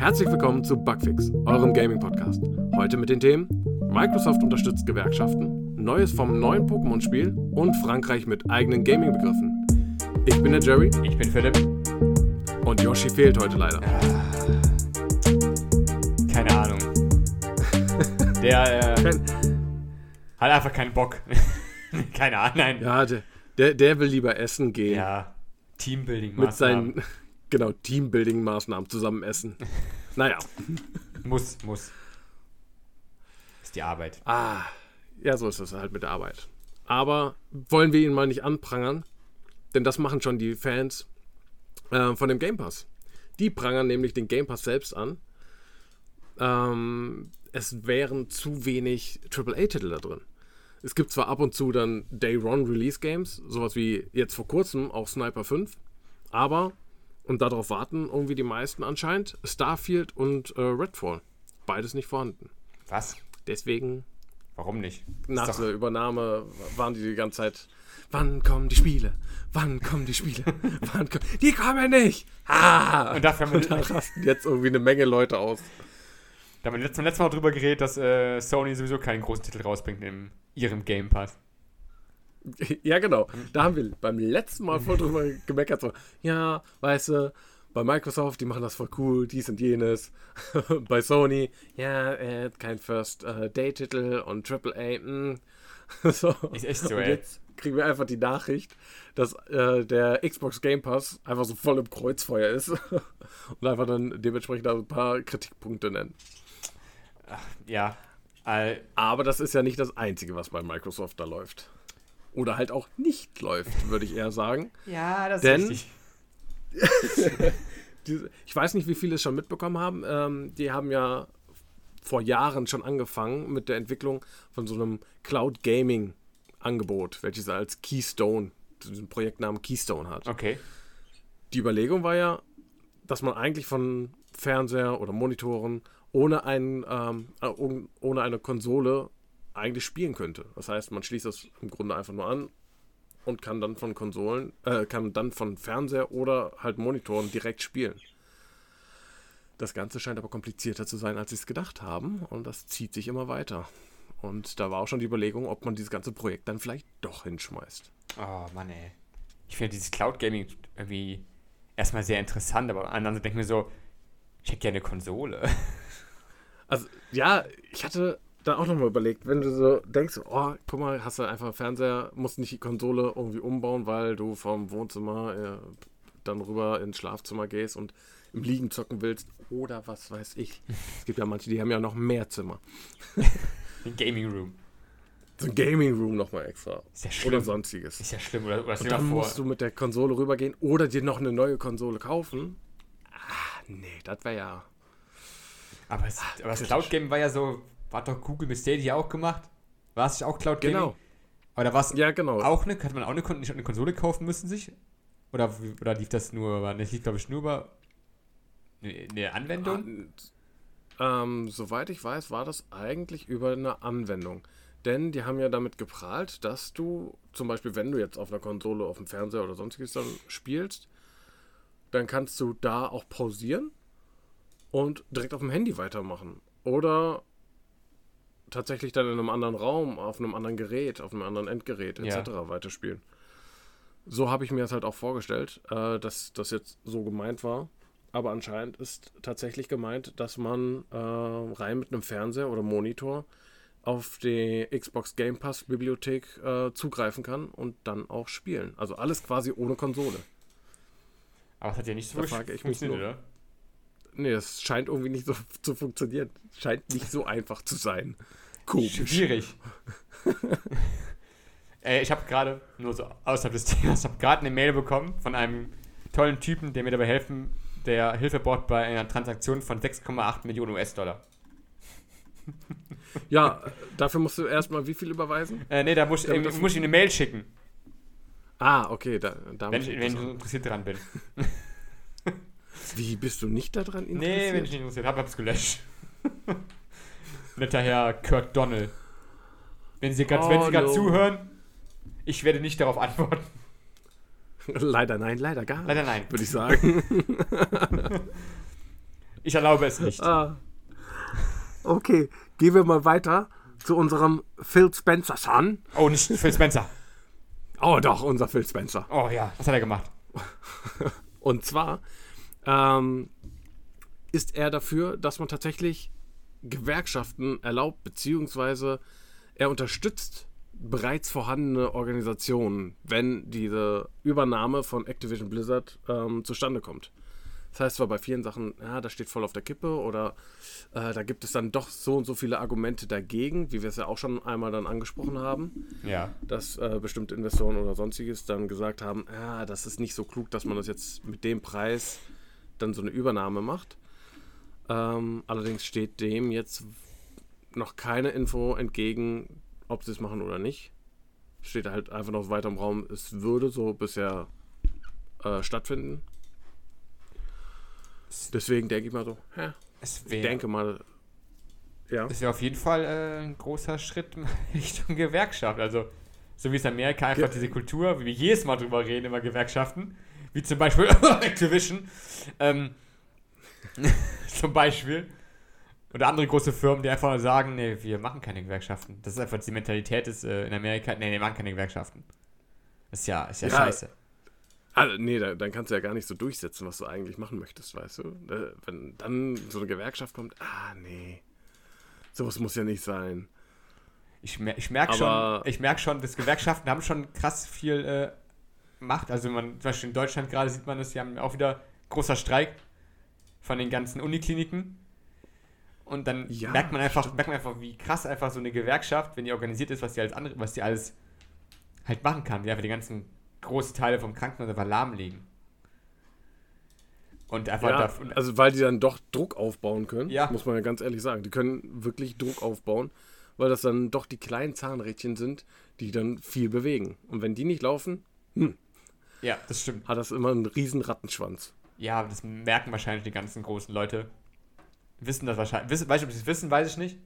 Herzlich willkommen zu Bugfix, eurem Gaming-Podcast. Heute mit den Themen Microsoft unterstützt Gewerkschaften, Neues vom neuen Pokémon-Spiel und Frankreich mit eigenen Gaming-Begriffen. Ich bin der Jerry. Ich bin Philipp. Und Yoshi fehlt heute leider. Keine Ahnung. Der äh, hat einfach keinen Bock. Keine Ahnung, nein. Ja, der, der, der will lieber essen gehen. Ja, Teambuilding mit seinen genau Teambuilding-Maßnahmen zusammen essen. naja. Muss, muss. Ist die Arbeit. Ah, ja, so ist es halt mit der Arbeit. Aber wollen wir ihn mal nicht anprangern, denn das machen schon die Fans äh, von dem Game Pass. Die prangern nämlich den Game Pass selbst an. Ähm, es wären zu wenig AAA-Titel da drin. Es gibt zwar ab und zu dann Day-One-Release-Games, sowas wie jetzt vor kurzem auch Sniper 5, aber, und darauf warten irgendwie die meisten anscheinend, Starfield und äh, Redfall. Beides nicht vorhanden. Was? Deswegen. Warum nicht? Nach der Übernahme waren die die ganze Zeit. Wann kommen die Spiele? Wann kommen die Spiele? Wann kommen die kommen nicht! Ah! Und dafür haben wir und da rasten jetzt irgendwie eine Menge Leute aus. Da haben wir letztes, letzten Mal drüber geredet, dass äh, Sony sowieso keinen großen Titel rausbringt in ihrem Game Pass. Ja, genau. Da haben wir beim letzten Mal voll drüber gemeckert. So, ja, weißt du, bei Microsoft, die machen das voll cool, dies und jenes. bei Sony, ja, äh, kein First-Day-Titel äh, und AAA. Mh. so. Ist echt so, und. Jetzt kriegen wir einfach die Nachricht, dass äh, der Xbox Game Pass einfach so voll im Kreuzfeuer ist und einfach dann dementsprechend ein paar Kritikpunkte nennen. Ach, ja. All Aber das ist ja nicht das Einzige, was bei Microsoft da läuft. Oder halt auch nicht läuft, würde ich eher sagen. Ja, das Denn, ist richtig. ich weiß nicht, wie viele es schon mitbekommen haben. Ähm, die haben ja vor Jahren schon angefangen mit der Entwicklung von so einem Cloud Gaming Angebot, welches als Keystone, diesen Projektnamen Keystone hat. Okay. Die Überlegung war ja, dass man eigentlich von Fernseher oder Monitoren ohne, ein, ähm, äh, ohne eine Konsole eigentlich spielen könnte. Das heißt, man schließt das im Grunde einfach nur an und kann dann von Konsolen, äh, kann dann von Fernseher oder halt Monitoren direkt spielen. Das Ganze scheint aber komplizierter zu sein, als sie es gedacht haben und das zieht sich immer weiter. Und da war auch schon die Überlegung, ob man dieses ganze Projekt dann vielleicht doch hinschmeißt. Oh Mann, ey. Ich finde dieses Cloud Gaming irgendwie erstmal sehr interessant, aber anderen denken mir so, ich hätte gerne eine Konsole. Also, ja, ich hatte da auch nochmal überlegt, wenn du so denkst, oh, guck mal, hast du einfach einen Fernseher, musst nicht die Konsole irgendwie umbauen, weil du vom Wohnzimmer äh, dann rüber ins Schlafzimmer gehst und im Liegen zocken willst oder was weiß ich. Es gibt ja manche, die haben ja noch mehr Zimmer. Ein Gaming Room. So ein Gaming Room nochmal extra. Ist ja schlimm. Oder sonstiges. Ist ja schlimm. Oder, oder und dann musst du mit der Konsole rübergehen oder dir noch eine neue Konsole kaufen. Ah, nee, das wäre ja. Aber, es, Ach, aber das Cloud Gaming war ja so, war doch Google mit Stadia auch gemacht? War es auch Cloud Gaming? Genau. Aber da war es ja, genau. auch eine, hat man auch eine, eine Konsole kaufen müssen sich? Oder, oder lief das nur, das lief glaube ich nur über eine, eine Anwendung? Ah, ähm, soweit ich weiß, war das eigentlich über eine Anwendung. Denn die haben ja damit geprahlt, dass du zum Beispiel, wenn du jetzt auf einer Konsole, auf dem Fernseher oder sonstiges dann spielst, dann kannst du da auch pausieren und direkt auf dem Handy weitermachen. Oder tatsächlich dann in einem anderen Raum, auf einem anderen Gerät, auf einem anderen Endgerät etc. Ja. weiterspielen. So habe ich mir das halt auch vorgestellt, äh, dass das jetzt so gemeint war. Aber anscheinend ist tatsächlich gemeint, dass man äh, rein mit einem Fernseher oder Monitor auf die Xbox Game Pass Bibliothek äh, zugreifen kann und dann auch spielen. Also alles quasi ohne Konsole. Aber es hat ja nicht so da funktioniert, oder? Nee, es scheint irgendwie nicht so zu funktionieren. Scheint nicht so einfach zu sein. Komisch. Schwierig. äh, ich habe gerade, nur so außerhalb des Themas, habe gerade eine Mail bekommen von einem tollen Typen, der mir dabei helfen der Hilfe braucht bei einer Transaktion von 6,8 Millionen US-Dollar. Ja, dafür musst du erstmal wie viel überweisen? Äh, nee, da muss, äh, muss ich eine Mail schicken. Ah, okay. Da, da wenn, ich, wenn ich interessiert dran bin. Wie, bist du nicht daran interessiert? Nee, wenn ich nicht interessiert habe, hab's gelöscht. Netter Herr Kirk Donnell. Wenn Sie gerade oh, no. zuhören, ich werde nicht darauf antworten. Leider nein, leider gar nicht. Leider nein. Würde ich sagen. Ich erlaube es nicht. Ah. Okay, gehen wir mal weiter zu unserem Phil Spencer Son. Oh, nicht Phil Spencer. Oh, doch, unser Phil Spencer. Oh ja, was hat er gemacht? Und zwar ähm, ist er dafür, dass man tatsächlich Gewerkschaften erlaubt, beziehungsweise er unterstützt bereits vorhandene Organisationen, wenn diese Übernahme von Activision Blizzard ähm, zustande kommt. Das heißt zwar bei vielen Sachen, ja, das steht voll auf der Kippe oder äh, da gibt es dann doch so und so viele Argumente dagegen, wie wir es ja auch schon einmal dann angesprochen haben, Ja. dass äh, bestimmte Investoren oder sonstiges dann gesagt haben, ja, das ist nicht so klug, dass man das jetzt mit dem Preis dann so eine Übernahme macht. Ähm, allerdings steht dem jetzt noch keine Info entgegen, ob sie es machen oder nicht. Steht halt einfach noch weiter im Raum, es würde so bisher äh, stattfinden. Deswegen denke ich mal so, hä, Es ich denke mal, ja. es wär auf jeden Fall äh, ein großer Schritt in Richtung Gewerkschaft. Also, so wie es in Amerika einfach Ge- diese Kultur, wie wir jedes Mal drüber reden, immer Gewerkschaften, wie zum Beispiel Activision, ähm, zum Beispiel. Oder andere große Firmen, die einfach sagen, nee, wir machen keine Gewerkschaften. Das ist einfach die Mentalität ist äh, in Amerika, nee, wir machen keine Gewerkschaften. Ist ja, ist ja, Ja, scheiße. Also, nee, da, dann kannst du ja gar nicht so durchsetzen, was du eigentlich machen möchtest, weißt du? Wenn dann so eine Gewerkschaft kommt, ah, nee. Sowas muss ja nicht sein. Ich, mer ich merke schon, ich merk schon, dass Gewerkschaften haben schon krass viel äh, Macht. Also man, zum Beispiel in Deutschland gerade sieht man das, die haben auch wieder großer Streik von den ganzen Unikliniken. Und dann Ja, merkt man einfach, stimmt. merkt man einfach, wie krass einfach so eine Gewerkschaft, wenn die organisiert ist, was die alles andere, was die alles halt machen kann, wie einfach die ganzen großen Teile vom Krankenhaus einfach lahmlegen. Und einfach Ja, da, und, also weil die dann doch Druck aufbauen können, Ja. muss man ja ganz ehrlich sagen. Die können wirklich Druck aufbauen, weil das dann doch die kleinen Zahnrädchen sind, die dann viel bewegen. Und wenn die nicht laufen, ja, das stimmt. hat das immer einen riesen Rattenschwanz. Ja, das merken wahrscheinlich die ganzen großen Leute. Wissen das wahrscheinlich. Wissen, weiß ich, ob sie es wissen, weiß ich nicht.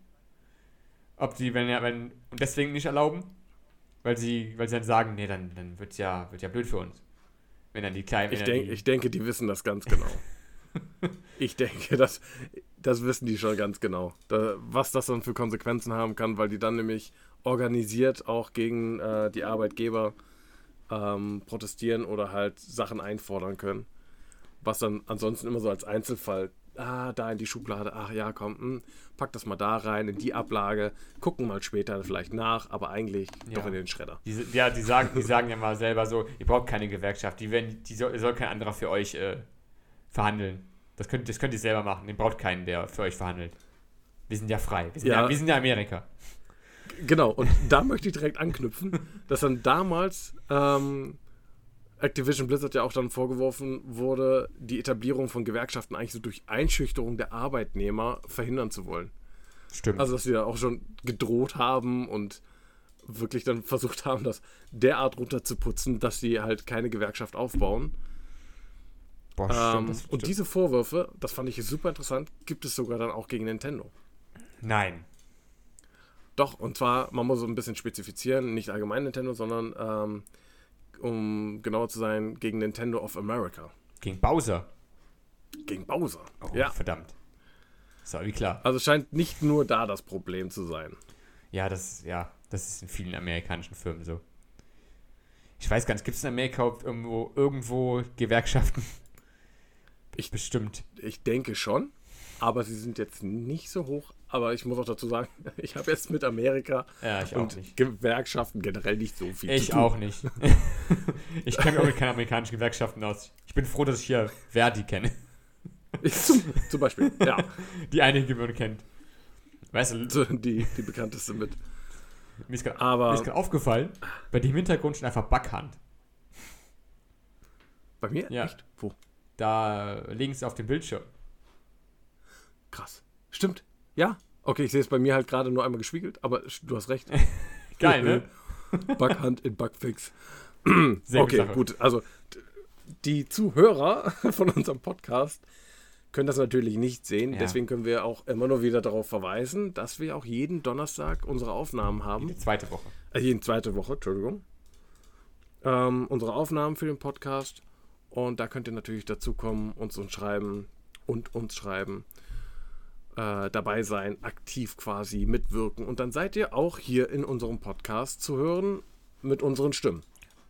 Ob sie, wenn ja, wenn, und deswegen nicht erlauben. Weil sie, weil sie dann sagen, nee, dann, dann wird ja, wird ja blöd für uns. Wenn dann die kleinen. Ich, denk, die, ich denke, die wissen das ganz genau. ich denke, das, das wissen die schon ganz genau. Da, was das dann für Konsequenzen haben kann, weil die dann nämlich organisiert auch gegen äh, die Arbeitgeber ähm, protestieren oder halt Sachen einfordern können. Was dann ansonsten immer so als Einzelfall, ah, da in die Schublade, ach ja, komm, hm, pack das mal da rein, in die Ablage, gucken mal später vielleicht nach, aber eigentlich Ja. doch in den Schredder. die, ja, die sagen, die sagen ja mal selber so, ihr braucht keine Gewerkschaft, die, werden, die soll, soll kein anderer für euch äh, verhandeln. Das könnt, das könnt ihr selber machen. Ihr braucht keinen, der für euch verhandelt. Wir sind ja frei. Wir sind ja, Ja. wir sind ja Amerika. Genau, und da möchte ich direkt anknüpfen, dass dann damals ähm, Activision Blizzard ja auch dann vorgeworfen wurde, die Etablierung von Gewerkschaften eigentlich so durch Einschüchterung der Arbeitnehmer verhindern zu wollen. Stimmt. Also, dass sie da auch schon gedroht haben und wirklich dann versucht haben, das derart runterzuputzen, dass sie halt keine Gewerkschaft aufbauen. Boah, Ähm, das und stimmt. diese Vorwürfe, das fand ich super interessant, gibt es sogar dann auch gegen Nintendo. Nein. Doch, und zwar, man muss so ein bisschen spezifizieren, nicht allgemein Nintendo, sondern ähm, um genauer zu sein, gegen Nintendo of America. Gegen Bowser. Gegen Bowser. Oh, Ja. verdammt. So, wie klar. Also scheint nicht nur da das Problem zu sein. Ja, das, ja, das ist in vielen amerikanischen Firmen so. Ich weiß gar nicht, gibt es in Amerika irgendwo, irgendwo Gewerkschaften? Ich- bestimmt. Ich denke schon, aber sie sind jetzt nicht so hoch. Aber ich muss auch dazu sagen, ich habe jetzt mit Amerika Ja, ich und nicht. Gewerkschaften generell nicht so viel Ich zu tun. auch nicht. ich kenne mich auch mit keinen amerikanischen Gewerkschaften aus. Ich bin froh, dass ich hier Verdi kenne. zum, zum Beispiel, ja. Die einige, man kennt. Weißt du, Die, die bekannteste mit. mir ist gerade Aber- mir ist gerade aufgefallen, bei dem Hintergrund steht einfach Backhand. Bei mir? Ja. Echt? Wo? Da links auf dem Bildschirm. Krass. Stimmt. Ja. Okay, ich sehe es bei mir halt gerade nur einmal gespiegelt, aber du hast recht. Geil, ne? Backhand in Bugfix. Sehr okay, Sache. gut. Also die Zuhörer von unserem Podcast können das natürlich nicht sehen. Ja. Deswegen können wir auch immer nur wieder darauf verweisen, dass wir auch jeden Donnerstag unsere Aufnahmen haben. Die zweite Woche. Äh, jeden zweite Woche, Entschuldigung. Ähm, unsere Aufnahmen für den Podcast. Und da könnt ihr natürlich dazu kommen, uns uns schreiben, und uns schreiben, äh, dabei sein, aktiv quasi mitwirken. Und dann seid ihr auch hier in unserem Podcast zu hören mit unseren Stimmen.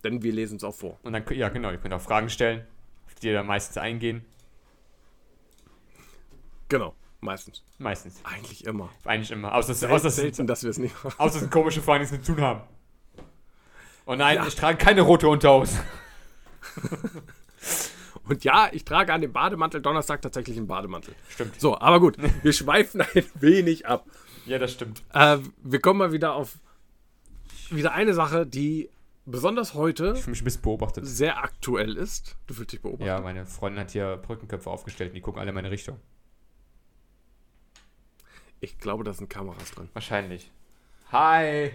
Denn wir lesen es auch vor. Und dann, ja, genau, ihr könnt auch Fragen stellen, auf die ihr dann meistens eingehen. Genau, meistens. Meistens. Eigentlich immer. Eigentlich immer. Außer, Sel außer, selten, dass wir es nicht machen. außer es sind komische Fragen, die nichts mit zu tun haben. Oh nein, Ja. ich trage keine rote Unterhose. Und ja, ich trage an dem Bademantel Donnerstag tatsächlich einen Bademantel. Stimmt. So, aber gut, wir schweifen ein wenig ab. Ja, das stimmt. Äh, wir kommen mal wieder auf wieder eine Sache, die besonders heute Ich mich ein bisschen beobachtet. sehr aktuell ist. Du fühlst dich beobachtet. Ja, meine Freundin hat hier Brückenköpfe aufgestellt und die gucken alle in meine Richtung. Ich glaube, da sind Kameras drin. Wahrscheinlich. Hi.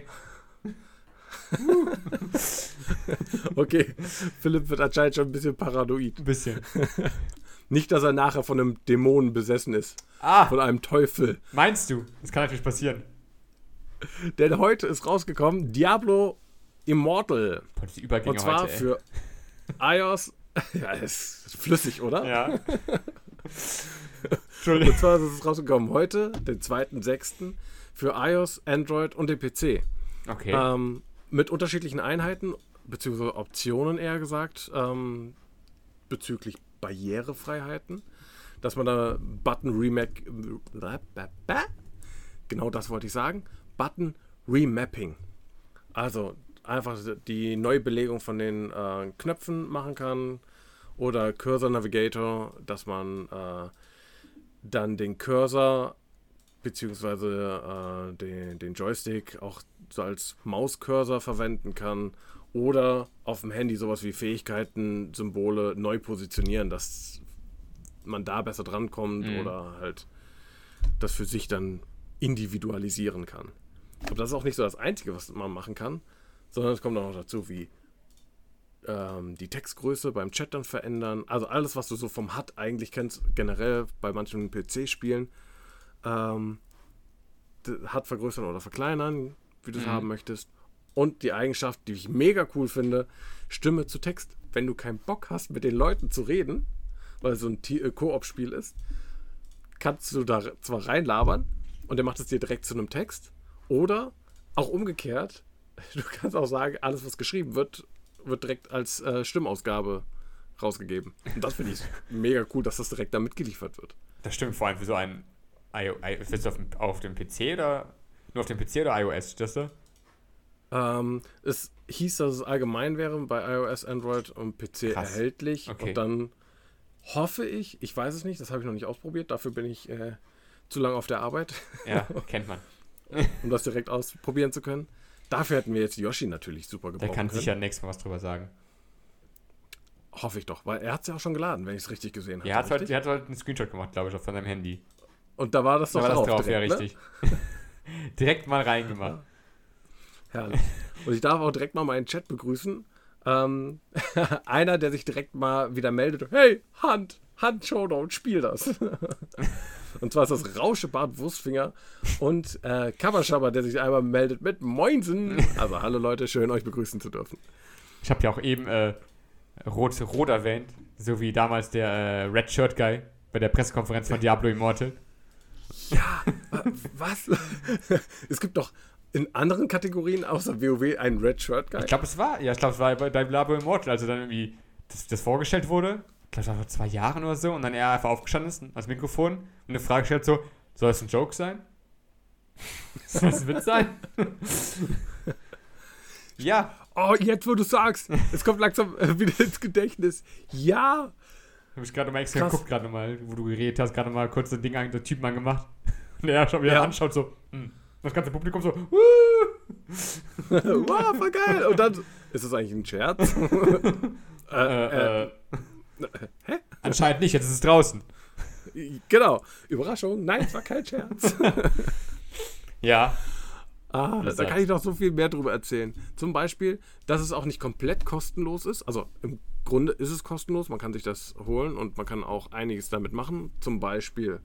Okay, Philipp wird anscheinend schon ein bisschen paranoid. Ein bisschen. Nicht, dass er nachher von einem Dämonen besessen ist. Ah, Von einem Teufel. meinst du? Das kann natürlich passieren. Denn heute ist rausgekommen Diablo Immortal. Die Übergänge Und zwar heute, für iOS. Ja, ist flüssig, oder? Ja. Entschuldigung. Und zwar ist es rausgekommen heute, den 2.6. für iOS, Android und den PC. Okay. Ähm, mit unterschiedlichen Einheiten, beziehungsweise Optionen eher gesagt, ähm, bezüglich Barrierefreiheiten. Dass man da Button Remake. Genau das wollte ich sagen. Button Remapping. Also einfach die Neubelegung von den äh, Knöpfen machen kann. Oder Cursor Navigator, dass man äh, dann den Cursor beziehungsweise äh, den, den Joystick auch so als Mauscursor verwenden kann oder auf dem Handy sowas wie Fähigkeiten, Symbole neu positionieren, dass man da besser drankommt Mhm. oder halt das für sich dann individualisieren kann. Aber das ist auch nicht so das Einzige, was man machen kann, sondern es kommt auch noch dazu, wie ähm, die Textgröße beim Chat dann verändern. Also alles, was du so vom HUD eigentlich kennst, generell bei manchen PC-Spielen, ähm, HUD vergrößern oder verkleinern, wie du es Mhm. haben möchtest. Und die Eigenschaft, die ich mega cool finde, Stimme zu Text. Wenn du keinen Bock hast, mit den Leuten zu reden, weil es so ein äh, Koop-Spiel ist, kannst du da zwar reinlabern und der macht es dir direkt zu einem Text. Oder auch umgekehrt, du kannst auch sagen, alles, was geschrieben wird, wird direkt als äh, Stimmausgabe rausgegeben. Und das finde ich mega cool, dass das direkt da mitgeliefert wird. Das stimmt vor allem für so ein IO, I, ist das auf, dem- auf dem PC oder nur auf dem PC oder iOS, das du? Ähm, es hieß, dass es allgemein wäre bei iOS, Android und PC Krass. erhältlich. Okay. Und dann hoffe ich, ich weiß es nicht, das habe ich noch nicht ausprobiert, dafür bin ich äh, zu lange auf der Arbeit, Ja, kennt man. um das direkt ausprobieren zu können. Dafür hätten wir jetzt Yoshi natürlich super Der gebrauchen kann können. sicher nächstes Mal was drüber sagen. Hoffe ich doch, weil er hat es ja auch schon geladen, wenn ich es richtig gesehen habe. Er hat, heute, er hat heute einen Screenshot gemacht, glaube ich, von seinem Handy. Und da war das Da doch war das drauf, ja, direkt, ne? richtig. Direkt mal reingemacht. Herrlich. Und ich darf auch direkt mal meinen Chat begrüßen. Ähm, einer, der sich direkt mal wieder meldet. Hey, Hand, Hand Showdown, spiel das. und zwar ist das Rauschebart Wurstfinger und äh, Kabaschaber, der sich einmal meldet mit Moinsen. Also hallo Leute, schön euch begrüßen zu dürfen. Ich habe ja auch eben äh, Rot, Rot erwähnt, so wie damals der äh, Red Shirt Guy bei der Pressekonferenz von Diablo Immortal. Ja, wa- was? es gibt doch in anderen Kategorien außer WoW einen Red Shirt Guy. Ich glaube, es war, ja, ich glaube, es war bei Diablo Immortal, also dann irgendwie das, das vorgestellt wurde. Ich glaube, das war vor zwei Jahren oder so und dann er einfach aufgestanden ist ans Mikrofon und eine Frage stellt so, soll das ein Joke sein? soll das ein Witz sein? ja, Oh, jetzt wo du sagst, es kommt langsam äh, wieder ins Gedächtnis. Ja, habe ich gerade mal extra Krass. geguckt, gerade nochmal, wo du geredet hast, gerade mal kurz das Ding an den Typen angemacht. Und er schon wieder Ja. anschaut, so, hm. Das ganze Publikum so, wow, voll geil. Und dann, ist das eigentlich ein Scherz? äh, äh, äh, äh, Anscheinend nicht, jetzt ist es draußen. genau. Überraschung, nein, es war kein Scherz. Ja, ah, da kann ich noch so viel mehr drüber erzählen. Zum Beispiel, dass es auch nicht komplett kostenlos ist. Also im Grunde ist es kostenlos, man kann sich das holen und man kann auch einiges damit machen. Zum Beispiel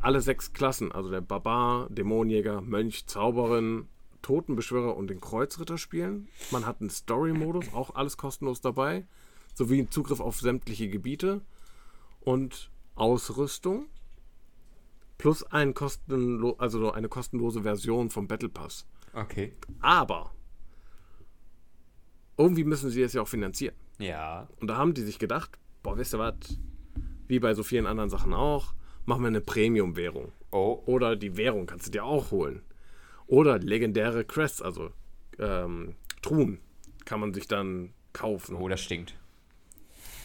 alle sechs Klassen, also der Barbar, Dämonenjäger, Mönch, Zauberin, Totenbeschwörer und den Kreuzritter spielen. Man hat einen Story-Modus, auch alles kostenlos dabei, sowie einen Zugriff auf sämtliche Gebiete. Und Ausrüstung plus ein kostenlo also eine kostenlose Version vom Battle Pass. Okay. Aber irgendwie müssen sie es ja auch finanzieren. Ja. Und da haben die sich gedacht, boah, wisst ihr was, wie bei so vielen anderen Sachen auch, machen wir eine Premium-Währung. Oh. Oder die Währung kannst du dir auch holen. Oder legendäre Crests, also ähm, Truhen, kann man sich dann kaufen. Oh, das stinkt.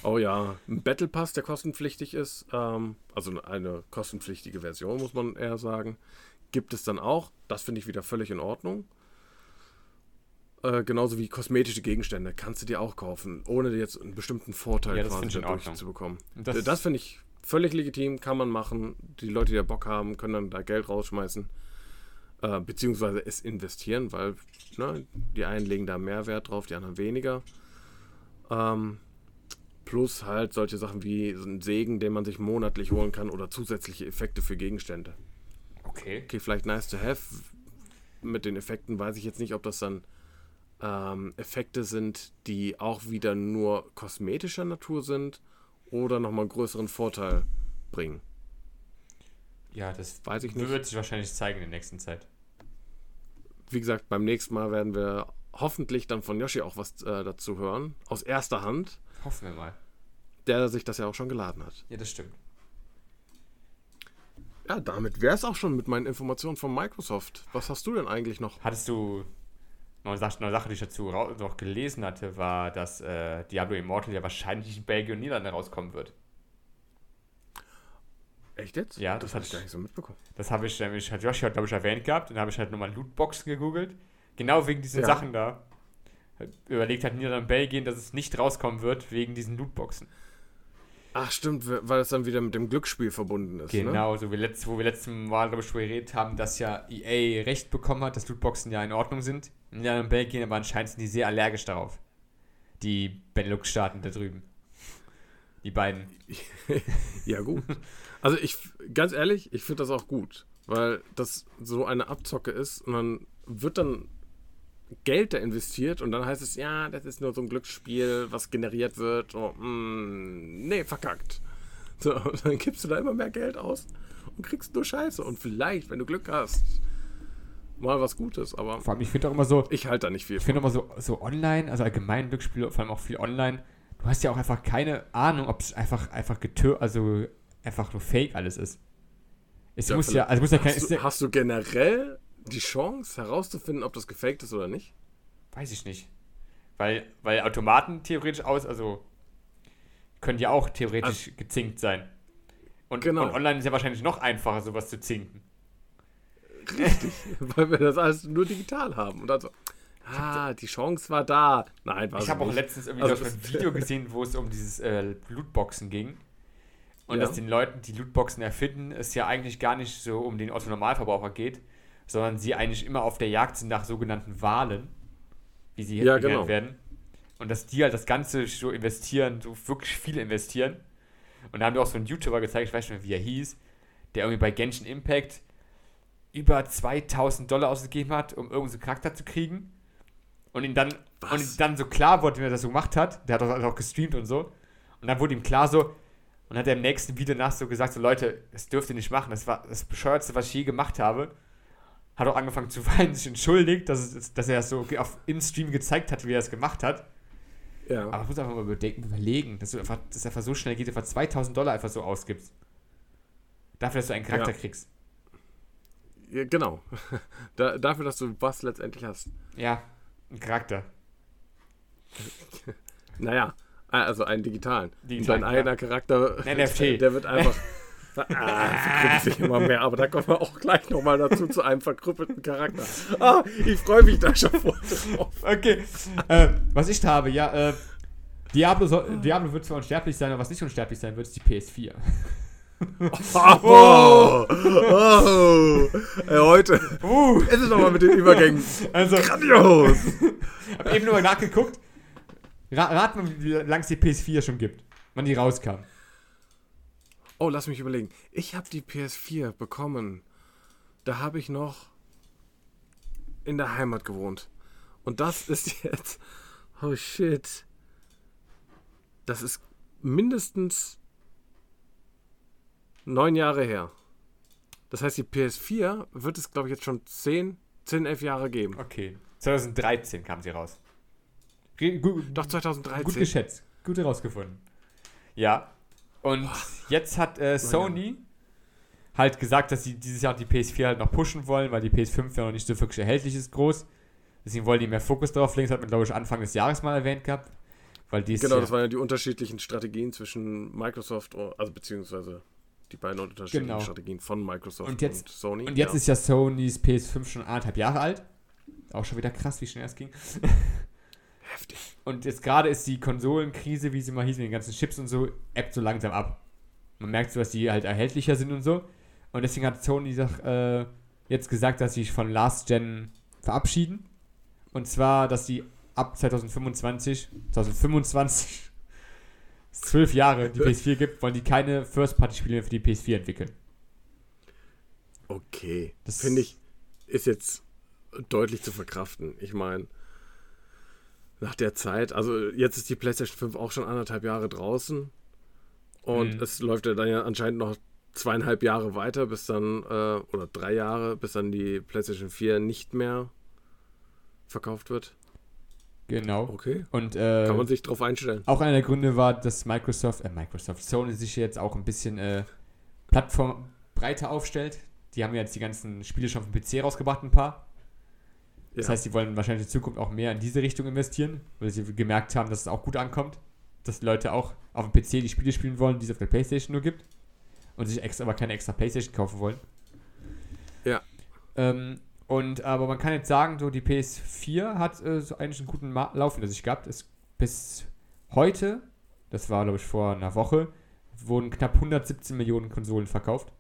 Oh ja, ein Battle Pass, der kostenpflichtig ist, ähm, also eine kostenpflichtige Version, muss man eher sagen, gibt es dann auch. Das finde ich wieder völlig in Ordnung. Äh, genauso wie kosmetische Gegenstände kannst du dir auch kaufen, ohne dir jetzt einen bestimmten Vorteil Ja, quasi dadurch zu bekommen. Das- Das, das finde ich völlig legitim, kann man machen. Die Leute, die da Bock haben, können dann da Geld rausschmeißen. Äh, beziehungsweise es investieren, weil ne, die einen legen da mehr Wert drauf, die anderen weniger. Ähm, plus halt solche Sachen wie so ein Segen, den man sich monatlich holen kann oder zusätzliche Effekte für Gegenstände. Okay. Okay, vielleicht nice to have. Mit den Effekten weiß ich jetzt nicht, ob das dann ähm, Effekte sind, die auch wieder nur kosmetischer Natur sind oder nochmal einen größeren Vorteil bringen. Ja, das Weiß ich nicht. wird sich wahrscheinlich zeigen in der nächsten Zeit. Wie gesagt, beim nächsten Mal werden wir hoffentlich dann von Yoshi auch was äh, dazu hören. Aus erster Hand, Hoffen wir mal. der sich das ja auch schon geladen hat. Ja, das stimmt. Ja, damit wäre es auch schon mit meinen Informationen von Microsoft. Was hast du denn eigentlich noch? Hattest du eine Sache, eine Sache die ich dazu noch gelesen hatte, war, dass äh, Diablo Immortal ja wahrscheinlich in Belgien und Niederlande rauskommen wird. Echt jetzt? Ja, das das hatte hat- ich gar nicht so mitbekommen. Das habe ich nämlich, hat Joshi, glaube ich, erwähnt gehabt. Und dann habe ich halt nochmal Lootboxen gegoogelt. Genau wegen diesen Ja. Sachen da. Überlegt hat Niederlande und Belgien, dass es nicht rauskommen wird, wegen diesen Lootboxen. Ach stimmt, weil es dann wieder mit dem Glücksspiel verbunden ist. Ne? Genau, so wie letzt, wo wir letztes Mal, drüber geredet haben, dass ja EA Recht bekommen hat, dass Lootboxen ja in Ordnung sind. In Niederlande und Belgien, aber anscheinend sind die sehr allergisch darauf. Die Benelux-Staaten da drüben. Die beiden. Ja, gut. Also ich, ganz ehrlich, ich finde das auch gut, weil das so eine Abzocke ist und dann wird dann Geld da investiert und dann heißt es, ja, das ist nur so ein Glücksspiel, was generiert wird. Oh, mm, nee, verkackt. So, und dann gibst du da immer mehr Geld aus und kriegst nur Scheiße. Und vielleicht, wenn du Glück hast, mal was Gutes, aber Vor allem, ich finde auch immer so, ich halte da nicht viel Ich finde immer so, so online, also allgemein Glücksspiele, vor allem auch viel online, du hast ja auch einfach keine Ahnung, ob es einfach, einfach getö also einfach nur fake alles ist. Es Ja, muss ja, also muss ja kein, Hast du, ja, hast du generell die Chance herauszufinden, ob das gefaked ist oder nicht? weiß ich nicht. Weil, weil Automaten theoretisch aus, also können ja auch theoretisch gezinkt sein. Und, Genau. und online ist ja wahrscheinlich noch einfacher, sowas zu zinken. Weil wir das alles nur digital haben. Und dann so, ah, die Chance war da. Nein, war Ich habe auch letztens irgendwie Also noch ein Video gesehen, wo es um dieses äh, Lootboxen ging. Und Ja. dass den Leuten, die Lootboxen erfinden, es ja eigentlich gar nicht so um den Otto-Normalverbraucher geht, sondern sie eigentlich immer auf der Jagd sind nach sogenannten Wahlen, wie sie Ja, genannt genau. werden. Und dass die halt das Ganze so investieren, so wirklich viel investieren. Und da haben wir auch so einen YouTuber gezeigt, ich weiß nicht mehr, wie er hieß, der irgendwie bei Genshin Impact über 2000 Dollar ausgegeben hat, um irgendeinen so Charakter zu kriegen. Und ihn dann, Was? und ihm dann so klar wurde, wie er das so gemacht hat. Der hat auch, auch gestreamt und so. Und dann wurde ihm klar so, und hat er im nächsten Video nach so gesagt, so Leute, das dürft ihr nicht machen, das war das bescheuertste, was ich je gemacht habe. Hat auch angefangen zu weinen, sich entschuldigt, dass, es, dass er das so auf, im Stream gezeigt hat, wie er es gemacht hat. Ja. Aber man muss einfach mal überdenken, überlegen, dass du einfach, dass einfach so schnell geht, einfach 2000 Dollar einfach so ausgibst. Dafür, dass du einen Charakter Ja. kriegst. ja genau. da, dafür, dass du was letztendlich hast. Ja, ein Charakter. Naja, also einen digitalen. Digitalen, dein eigener Charakter, NFT. der wird einfach. Ah, verkrüppelt sich immer mehr, aber da kommen wir auch gleich nochmal dazu zu einem verkrüppelten Charakter. Ah, ich freue mich da schon voll drauf. Okay, äh, was ich da habe, ja, äh, Diablo, soll, Diablo wird zwar unsterblich sein, aber was nicht unsterblich sein wird, ist die PS4. Oh, oh. Ey, heute Uh, ist es nochmal mit den Übergängen also, grandios. hab eben nur mal nachgeguckt. Ra rat mal, wie lange es die PS4 schon gibt, wann die rauskam. Oh, lass mich überlegen. Ich habe die PS4 bekommen. Da habe ich noch in der Heimat gewohnt. Und das ist jetzt. Oh shit. Das ist mindestens Neun Jahre her. Das heißt, die PS4 wird es, glaube ich, jetzt schon 10, 10, 11 Jahre geben. Okay. 2013 kam sie raus. Ge- gu- Doch 2013. Gut geschätzt. Gut herausgefunden. Ja. Und jetzt hat äh, Sony halt gesagt, dass sie dieses Jahr die PS4 halt noch pushen wollen, weil die PS5 ja noch nicht so wirklich erhältlich ist, groß. Deswegen wollen die mehr Fokus darauf legen. Das hat man, glaube ich, Anfang des Jahres mal erwähnt gehabt. Weil die Genau, das waren ja die unterschiedlichen Strategien zwischen Microsoft, und- also beziehungsweise die beiden unterschiedlichen Genau. Strategien von Microsoft Und jetzt- Sony. Und jetzt ja. ist ja Sonys PS5 schon anderthalb Jahre alt. Auch schon wieder krass, wie schnell es ging. heftig. Und jetzt gerade ist die Konsolenkrise, wie sie mal hieß, mit den ganzen Chips und so, ebbt so langsam ab. Man merkt so, dass die halt erhältlicher sind und so. Und deswegen hat Sony sag, äh, jetzt gesagt, dass sie sich von Last Gen verabschieden. Und zwar, dass sie ab 2025, 2025, zwölf Jahre die PS4 gibt, wollen die keine First-Party-Spiele mehr für die PS4 entwickeln. Okay. Das- Finde ich, ist jetzt deutlich zu verkraften. Ich meine, nach der Zeit, also jetzt ist die PlayStation 5 auch schon anderthalb Jahre draußen. Und Mhm. es läuft ja dann ja anscheinend noch zweieinhalb Jahre weiter, bis dann, äh, oder drei Jahre, bis dann die PlayStation 4 nicht mehr verkauft wird. Genau. Okay. Und äh, Kann man sich drauf einstellen. Auch einer der Gründe war, dass Microsoft, äh, Microsoft, Sony sich jetzt auch ein bisschen äh, Plattform breiter aufstellt. Die haben ja jetzt die ganzen Spiele schon vom PC rausgebracht, ein paar. Das Ja. heißt, die wollen wahrscheinlich in Zukunft auch mehr in diese Richtung investieren, weil sie gemerkt haben, dass es auch gut ankommt. Dass die Leute auch auf dem PC die Spiele spielen wollen, die es auf der Playstation nur gibt. Und sich extra, aber keine extra Playstation kaufen wollen. Ja. Ähm, und aber man kann jetzt sagen, so die PS4 hat äh, so eigentlich einen guten Ma Lauf hinter sich gehabt. Es, bis heute, das war glaube ich vor einer Woche, wurden knapp 117 Millionen Konsolen verkauft.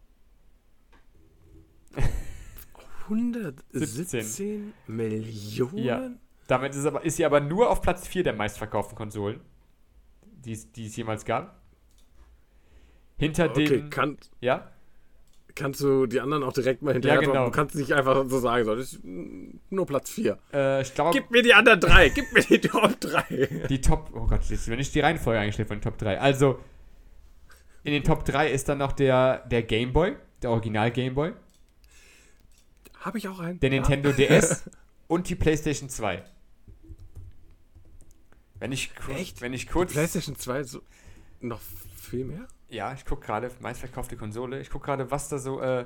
117 Millionen? Ja. Damit ist, aber, ist sie aber nur auf Platz 4 der meistverkauften Konsolen, die es, jemals gab. Hinter Okay, dem. kann, ja? kannst du die anderen auch direkt mal hinterher Ja, genau. Du kannst nicht einfach so sagen, so, das ist nur Platz 4. Äh, Gib mir die anderen drei, gib mir die Top 3. die Top. Oh Gott, jetzt bin ich die Reihenfolge eingestellt von den Top 3. Also, in den Top 3 ist dann noch der, der Game Boy, der Original Game Boy, Habe ich auch einen? der Nintendo DS und die PlayStation 2. Wenn ich, Echt? wenn ich Ja. kurz. PlayStation 2 so noch viel mehr? Ja, ich gucke gerade, meistverkaufte Konsole. Ich gucke gerade, was da so, äh,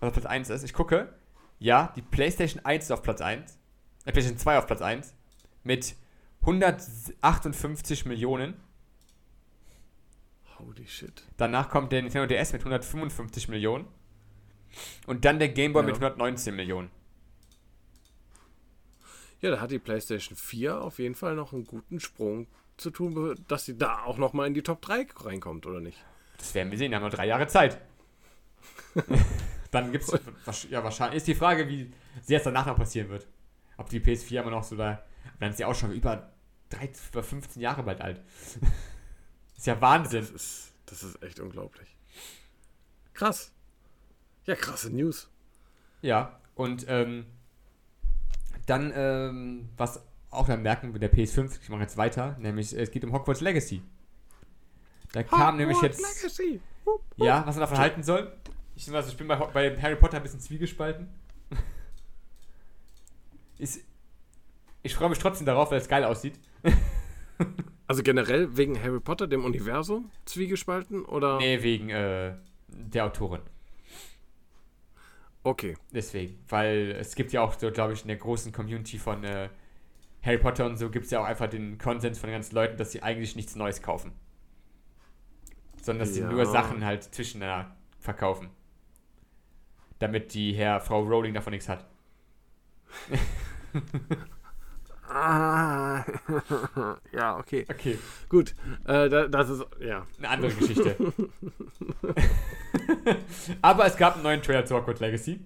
was auf Platz 1 ist. Ich gucke, ja, die PlayStation 1 ist auf Platz 1. Äh, PlayStation 2 auf Platz 1. Mit 158 Millionen. Holy shit. Danach kommt der Nintendo DS mit 155 Millionen. Und dann der Game Boy Ja. mit 119 Millionen. Ja, da hat die PlayStation 4 auf jeden Fall noch einen guten Sprung zu tun, dass sie da auch noch mal in die Top 3 reinkommt, oder nicht? Das werden wir sehen, wir haben noch drei Jahre Zeit. dann gibt es, ja, wahrscheinlich, ist die Frage, wie sehr es danach noch passieren wird. Ob die PS4 immer noch so da, dann ist sie auch schon über, 13, über 15 Jahre bald alt. ist ja Wahnsinn. Das ist, das ist echt unglaublich. Krass. Ja, krasse News. Ja, und ähm, dann, ähm, was auch dann merken mit der PS5, ich mache jetzt weiter, nämlich es geht um Hogwarts Legacy. Da kam nämlich Hogwarts jetzt, Legacy. ja, was man davon halten soll. Ich, also ich bin bei, bei Harry Potter ein bisschen zwiegespalten. Ist, ich freue mich trotzdem darauf, weil es geil aussieht. Also generell wegen Harry Potter, dem Universum, zwiegespalten? Oder? Nee, wegen äh, der Autorin. Okay. Deswegen, weil es gibt ja auch so, glaube ich, in der großen Community von äh, Harry Potter und so gibt es ja auch einfach den Konsens von den ganzen Leuten, dass sie eigentlich nichts Neues kaufen. Sondern dass sie Ja. nur Sachen halt zwischeneinander verkaufen. Damit die Herr, Frau Rowling davon nichts hat. Ah. ja, okay. Okay, Gut. Äh, da, das ist, ja. eine andere Geschichte. Aber es gab einen neuen Trailer zu Hogwarts Legacy.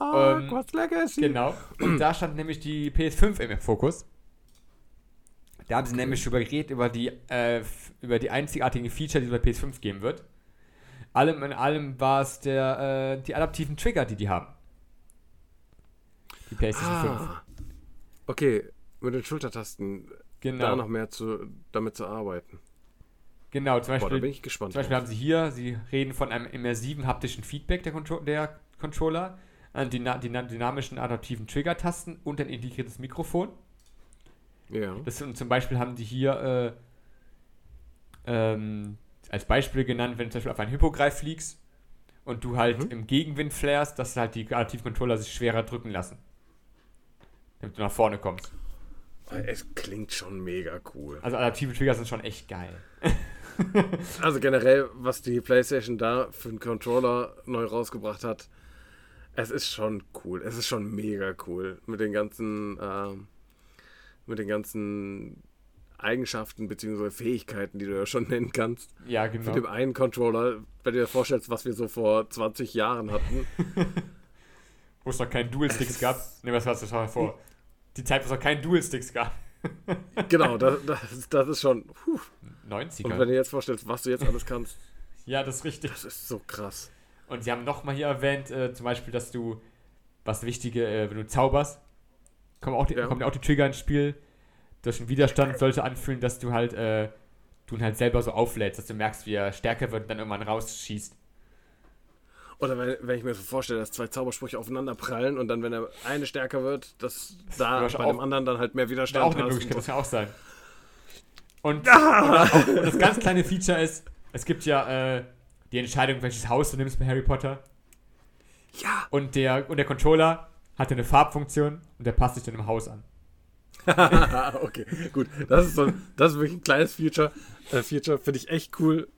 Ähm, Hogwarts Legacy. Genau. Und da stand nämlich die PS5 im Fokus. Da haben sie nämlich drüber geredet, über die, äh, über die einzigartigen Feature, die es bei PS5 geben wird. Allem in allem war es der, äh, die adaptiven Trigger, die die haben. Die PlayStation 5. Okay, mit den Schultertasten Genau. da noch mehr zu, damit zu arbeiten. Genau, zum Boah, Beispiel, bin ich gespannt. zum Beispiel drauf. haben sie hier, sie reden von einem immersiven haptischen Feedback der, Contro der Controller, dyna dyna dynamischen adaptiven Trigger-Tasten und ein integriertes Mikrofon. ja. Das sind, zum Beispiel haben die hier äh, ähm, als Beispiel genannt, wenn du zum Beispiel auf einen Hippogreif fliegst und du halt Mhm. im Gegenwind flärst, dass halt die adaptiven Controller sich schwerer drücken lassen. Damit du nach vorne kommst. Es klingt schon mega cool. Also adaptive Trigger sind schon echt geil. Also generell, was die PlayStation da für einen Controller neu rausgebracht hat, es ist schon cool. Es ist schon mega cool. Mit den ganzen, ähm, mit den ganzen Eigenschaften bzw. Fähigkeiten, die du ja schon nennen kannst. Ja, Mit genau. dem einen Controller, wenn du dir vorstellst, was wir so vor 20 Jahren hatten. Wo es noch keinen Dual-Sticks gab. Ne, was war das schon vor? Die Zeit, wo es noch keinen Dual-Sticks gab. genau, das, das, das ist schon. Puh. Und wenn 90er. du dir jetzt vorstellst, was du jetzt alles kannst, Ja, das ist richtig. das ist so krass. Und sie haben nochmal hier erwähnt, äh, zum Beispiel, dass du, was Wichtige, äh, wenn du zauberst, kommen auch, die, Ja. kommen auch die Trigger ins Spiel. Durch den Widerstand sollte anfühlen, dass du halt, äh, du ihn halt selber so auflädst, dass du merkst, wie er stärker wird und dann irgendwann rausschießt. Oder wenn, wenn ich mir so vorstelle, dass zwei Zaubersprüche aufeinander prallen und dann, wenn der eine stärker wird, dass da bei dem anderen dann halt mehr Widerstand auch eine. Möglichkeit, das kann auch sein. Und, und, auch, und das ganz kleine Feature ist, es gibt ja äh, die Entscheidung, welches Haus du nimmst bei Harry Potter. ja, Und der, und der Controller hatte eine Farbfunktion und der passt sich dann im Haus an. okay, gut. Das ist, so, das ist wirklich ein kleines Feature. Äh, Feature finde ich echt cool.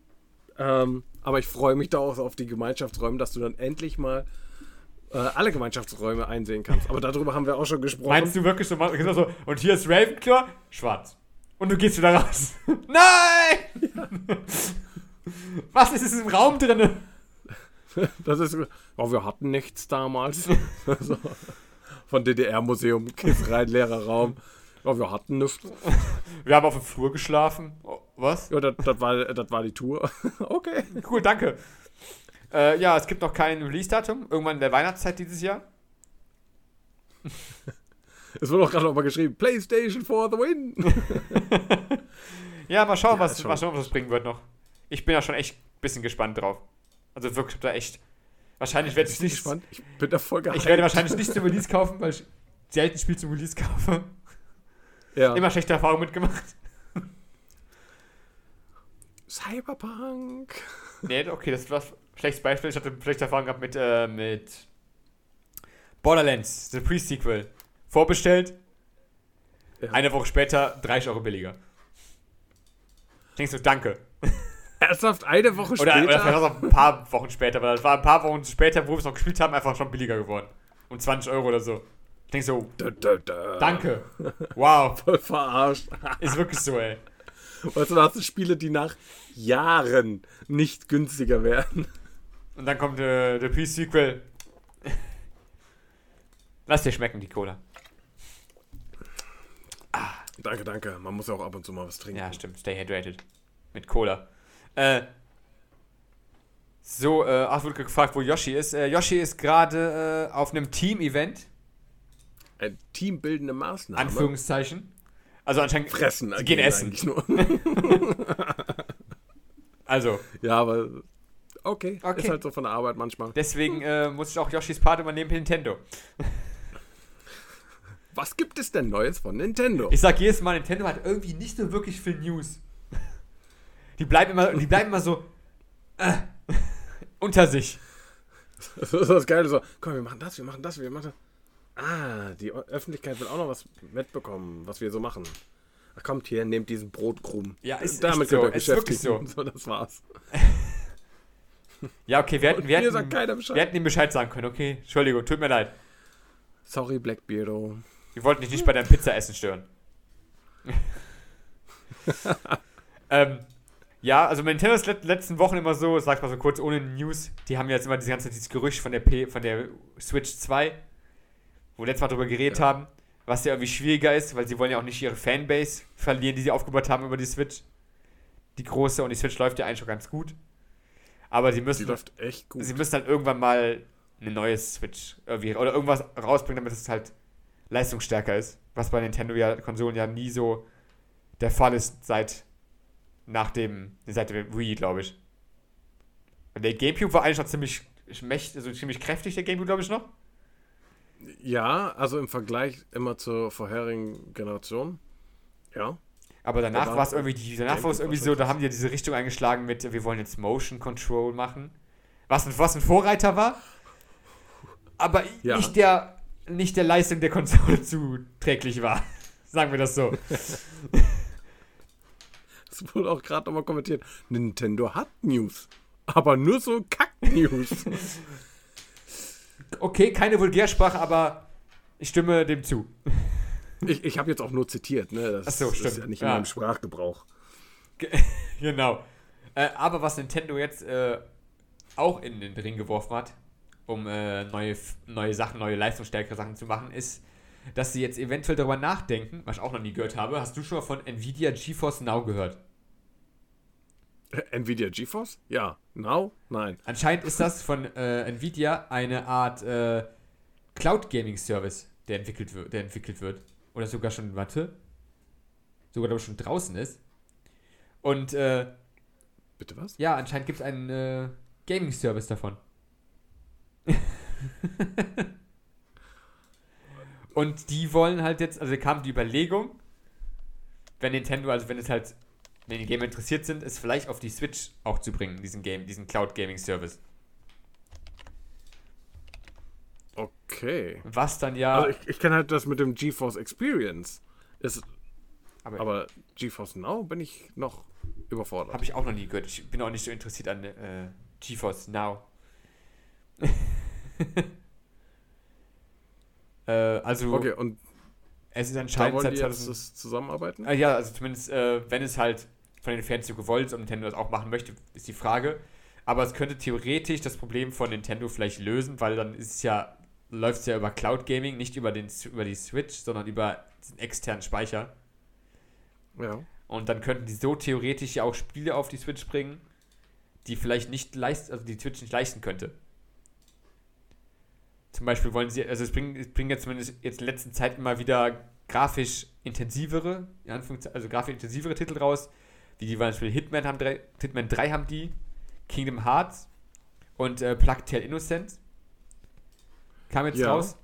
Ähm, aber ich freue mich da auch auf die Gemeinschaftsräume, dass du dann endlich mal äh, alle Gemeinschaftsräume einsehen kannst. Aber darüber haben wir auch schon gesprochen. Meinst du wirklich so, genau so, und hier ist Ravenclaw, schwarz. Und du gehst wieder raus. Nein! Was ist in diesem Raum drin? Das ist. Oh, wir hatten nichts damals. so. Von DDR-Museum, rein, leerer Raum. Oh, wir hatten nichts. Wir haben auf dem Flur geschlafen. Oh, was? Ja, das, das, war, das war die Tour. okay. Cool, danke. Äh, ja, es gibt noch kein Release-Datum. Irgendwann in der Weihnachtszeit dieses Jahr. Es wurde auch gerade nochmal geschrieben: PlayStation for the win. Ja, mal schauen, Ja, was, mal schauen, was es bringen wird noch. Ich bin ja schon echt ein bisschen gespannt drauf. Also wirklich, da echt. Wahrscheinlich werde ich nicht. gespannt. Ich bin da voll gehypt. Ich werde wahrscheinlich nicht zum Release kaufen, weil ich selten Spiel zum Release kaufe. Ja. Immer schlechte Erfahrungen mitgemacht. Cyberpunk. Nee, okay, das war ein schlechtes Beispiel. Ich hatte schlechte Erfahrungen gehabt mit, äh, mit Borderlands, The Pre-Sequel. Vorbestellt, Ja. eine Woche später 30 Euro billiger. Denkst du, danke. Ernsthaft eine Woche Oder, später? oder vielleicht auch ein paar Wochen später, weil das war ein paar Wochen später, wo wir es noch gespielt haben, einfach schon billiger geworden. Um 20 Euro oder so. Denkst du, Da, da, da. danke. Wow, Voll verarscht. ist wirklich so, ey. Weißt du, da hast du Spiele, die nach Jahren nicht günstiger werden. Und dann kommt äh, der Pre-Sequel. Lass dir schmecken, die Cola. Danke, danke. Man muss ja auch ab und zu mal was trinken. Ja, stimmt. Stay hydrated. Mit Cola. Äh. So, äh, ach, wurde gefragt, wo Yoshi ist. Äh, Yoshi ist gerade äh, auf einem Team-Event. Ein teambildende Maßnahme. Anführungszeichen. Also anscheinend. Fressen. Sie gehen essen. eigentlich Nur. Also, ja, aber okay. Okay. Ist halt so von der Arbeit manchmal. deswegen äh, muss ich auch Yoshis Part übernehmen für Nintendo. Was gibt es denn Neues von Nintendo? Ich sag jedes Mal, Nintendo hat irgendwie nicht so wirklich viel News. Die bleiben immer, die bleiben immer so äh, unter sich. Das ist das Geile so. Komm, wir machen das, wir machen das, wir machen das. Ah, die Öffentlichkeit will auch noch was mitbekommen, was wir so machen. Ach, kommt hier, nehmt diesen Brotkrumm. Ja, ist Damit so, ist wirklich beschäftigen. so. Das war's. Ja, okay, wir hätten, wir hätten, wir hätten ihm Bescheid sagen können. Okay, Entschuldigung, tut mir leid. Sorry, Blackbeardo. Wir wollten dich nicht bei deinem Pizzaessen stören. ähm, ja, also Nintendo ist let letzten Wochen immer so, sag mal so kurz ohne News, die haben jetzt immer diese ganze dieses Gerücht von der P von der Switch 2, wo wir letztes Mal drüber geredet Ja. haben, was ja irgendwie schwieriger ist, weil sie wollen ja auch nicht ihre Fanbase verlieren, die sie aufgebaut haben über die Switch. Die große und die Switch läuft ja eigentlich schon ganz gut. Aber sie Die müssen läuft echt gut. Sie müssen halt irgendwann mal eine neue Switch irgendwie oder irgendwas rausbringen, damit es halt leistungsstärker ist. Was bei Nintendo ja Konsolen ja nie so der Fall ist seit Nach dem, seit der Wii, glaube ich. Und der Gamecube war eigentlich noch ziemlich also ziemlich kräftig, der Gamecube, glaube ich, noch. Ja, also im Vergleich immer zur vorherigen Generation. Ja. Aber danach war es irgendwie, die, danach war es irgendwie so, da haben die diese Richtung eingeschlagen mit, wir wollen jetzt Motion Control machen. Was ein, was ein Vorreiter war, aber Ja. nicht, der, nicht der Leistung der Konsole zuträglich war. Sagen wir das so. Es wurde auch gerade nochmal kommentiert. Nintendo hat News. Aber nur so Kack-News. Okay, keine Vulgärsprache, aber ich stimme dem zu. ich ich habe jetzt auch nur zitiert, ne? Das Ach so, ist stimmt. ja nicht in Ja. meinem Sprachgebrauch. Genau. Äh, aber was Nintendo jetzt äh, auch in den Ring geworfen hat, um äh, neue, neue Sachen, neue leistungsstärkere Sachen zu machen, ist, dass sie jetzt eventuell darüber nachdenken, was ich auch noch nie gehört habe. Hast du schon mal von Nvidia GeForce Now gehört? Nvidia GeForce? Ja. Now? Nein. Anscheinend ist das von äh, Nvidia eine Art äh, Cloud Gaming Service, der entwickelt, wird, der entwickelt wird. Oder sogar schon, warte, sogar glaube ich schon draußen ist. Und äh, Bitte was? Ja, anscheinend gibt es einen äh, Gaming-Service davon. Und die wollen halt jetzt, also kam die Überlegung, wenn Nintendo, also wenn es halt, wenn die Gamer interessiert sind, es vielleicht auf die Switch auch zu bringen, diesen Game, diesen Cloud Gaming Service. Okay. Was dann ja. Also ich, ich kenne halt das mit dem GeForce Experience. Ist, aber aber GeForce Now bin ich noch überfordert. habe ich auch noch nie gehört. Ich bin auch nicht so interessiert an äh, GeForce Now. äh, also, Okay, und es ist da anscheinend wollen seit die jetzt 2000 das zusammenarbeiten? Ah, ja, also zumindest, äh, wenn es halt von den Fans so gewollt ist und Nintendo das auch machen möchte, ist die Frage. Aber es könnte theoretisch das Problem von Nintendo vielleicht lösen, weil dann ist es ja, läuft es ja über Cloud Gaming, nicht über, den, über die Switch, sondern über den externen Speicher. Ja. Und dann könnten die so theoretisch ja auch Spiele auf die Switch bringen, die vielleicht nicht leist, also die Switch nicht leisten könnte. Zum Beispiel wollen sie, also es bringen, es bringen jetzt zumindest jetzt in letzter Zeit immer wieder grafisch intensivere, in also grafisch intensivere Titel raus, wie die zum Beispiel Hitman haben drei, Hitman 3 haben die, Kingdom Hearts und äh, Plague Tale Innocent kam jetzt Ja. raus.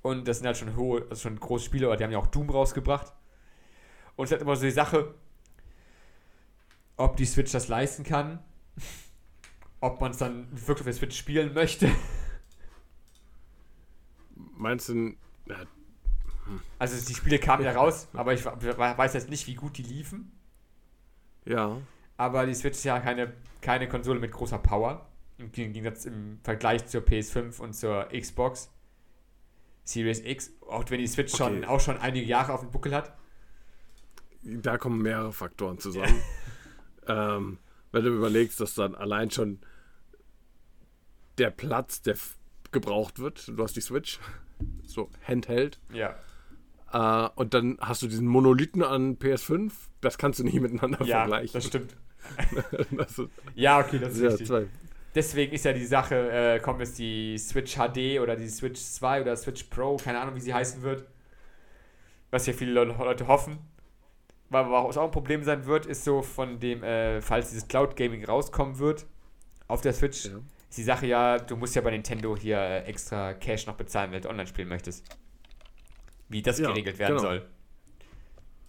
Und das sind halt schon hohe, also schon große Spiele, aber die haben ja auch Doom rausgebracht. Und es ist halt immer so die Sache, ob die Switch das leisten kann, ob man es dann wirklich auf der Switch spielen möchte. Meinst du, ja, Also die Spiele kamen ja raus, aber ich we- weiß jetzt nicht, wie gut die liefen. ja, Aber die Switch ist ja keine, keine Konsole mit großer Power. Im Gegensatz im Vergleich zur PS5 und zur Xbox Series X. Auch wenn die Switch schon, Okay. auch schon einige Jahre auf dem Buckel hat. da kommen mehrere Faktoren zusammen. ähm, wenn du überlegst, dass dann allein schon der Platz, der gebraucht wird, du hast die Switch, so Handheld, Ja. äh, und dann hast du diesen Monolithen an PS5, das kannst du nicht miteinander Ja, vergleichen. das stimmt. das ist, Ja, okay, das ist ja, richtig. zwei. Deswegen ist ja die Sache, äh, kommt jetzt die Switch HD oder die Switch 2 oder Switch Pro, keine Ahnung, wie sie heißen wird. Was ja viele Leute- Leute hoffen. Weil was auch ein Problem sein wird, ist so von dem, äh, falls dieses Cloud Gaming rauskommen wird auf der Switch, Ja. Ist die Sache ja, du musst ja bei Nintendo hier äh, extra Cash noch bezahlen, wenn du online spielen möchtest. Wie das Ja, geregelt werden genau. soll.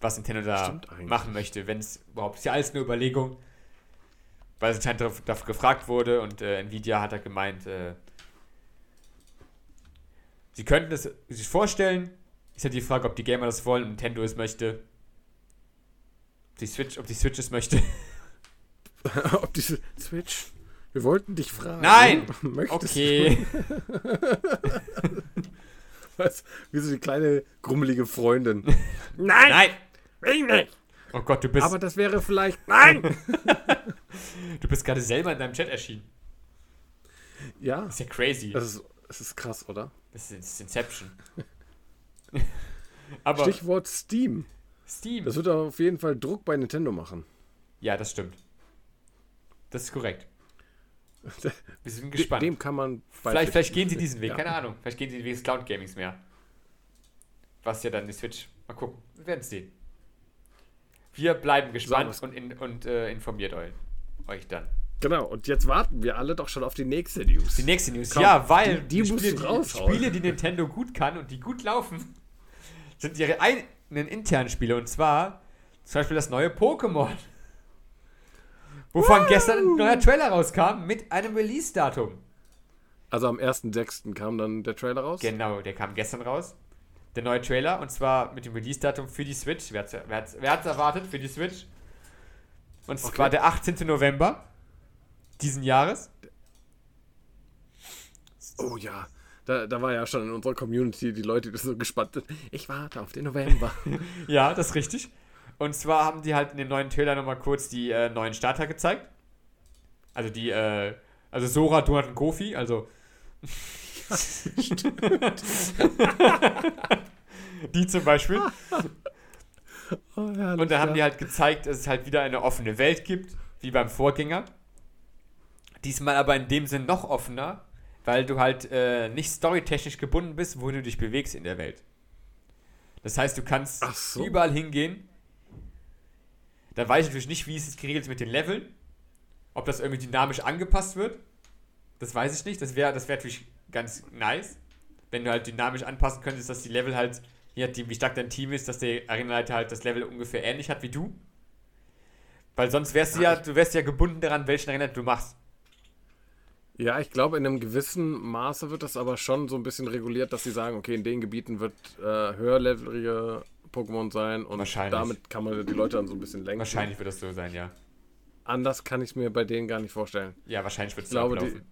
Was Nintendo da machen möchte, wenn es überhaupt, ist ja alles eine Überlegung weil es anscheinend dafür gefragt wurde und äh, Nvidia hat da gemeint, äh, sie könnten es sich vorstellen. Ist halt die Frage, ob die Gamer das wollen und Nintendo es möchte. Die Switch, ob die Switch es möchte. Ob diese Switch. Wir wollten dich fragen. Nein! Möchtest Okay. du was? Wie so die kleine grummelige Freundin. Nein! Nein! Ich nicht. Oh Gott, du bist, Aber das wäre vielleicht. Nein! du bist gerade selber in deinem Chat erschienen. ja, Das ist ja crazy. das ist, das ist krass, oder? Das ist, das ist Inception. Aber Stichwort Steam. Steam. Das wird auf jeden Fall Druck bei Nintendo machen. ja, das stimmt. Das ist korrekt. Wir sind gespannt. Dem kann man. Vielleicht, vielleicht gehen sie diesen Weg, Ja. keine Ahnung. Vielleicht gehen sie den Weg des Cloud Gamings mehr. Was ja dann die Switch. Mal gucken. Wir werden es sehen. Wir bleiben gespannt Sagen und, in, und äh, informiert euch, euch dann. Genau, und jetzt warten wir alle doch schon auf die nächste News. Die nächste News. Komm, ja, weil die- die Spiele, raushauen. Spiele, die Nintendo gut kann und die gut laufen, sind ihre eigenen internen Spiele. Und zwar zum Beispiel das neue Pokémon. Wovon gestern ein neuer Trailer rauskam mit einem Release-Datum. Also am 1.6. kam dann der Trailer raus. Genau, der kam gestern raus. Der neue Trailer und zwar mit dem Release-Datum für die Switch. Wer hat's, wer, hat's, wer hat's erwartet für die Switch? Und zwar Okay. der 18. November diesen Jahres. Oh ja, da, da war ja schon in unserer Community die Leute, die so gespannt sind. Ich warte auf den November. Ja, das ist richtig. Und zwar haben die halt in dem neuen Trailer nochmal kurz die äh, neuen Starter gezeigt. Also die, äh, also Sora, Donut und Kofi, also. die zum Beispiel. Oh, herrlich, Und da haben ja. die halt gezeigt, dass es halt wieder eine offene Welt gibt, wie beim Vorgänger. Diesmal aber in dem Sinn noch offener, weil du halt äh, nicht storytechnisch gebunden bist, wo du dich bewegst in der Welt. Das heißt, du kannst so. überall hingehen. Da weiß ich natürlich nicht, wie es jetzt geregelt ist mit den Leveln. Ob das irgendwie dynamisch angepasst wird. Das weiß ich nicht. Das wäre das wär natürlich ganz nice. Wenn du halt dynamisch anpassen könntest, dass die Level halt, je nachdem, wie stark dein Team ist, dass der Arenaleiter halt das Level ungefähr ähnlich hat wie du. Weil sonst wärst du ja, du wärst ja gebunden daran, welchen Arena du machst. Ja, ich glaube, in einem gewissen Maße wird das aber schon so ein bisschen reguliert, dass sie sagen, okay, in den Gebieten wird äh, höherlevelige Pokémon sein und damit kann man die Leute dann so ein bisschen lenken. Wahrscheinlich wird das so sein, ja. Anders kann ich es mir bei denen gar nicht vorstellen. Ja, wahrscheinlich wird es glaube, so die, ablaufen.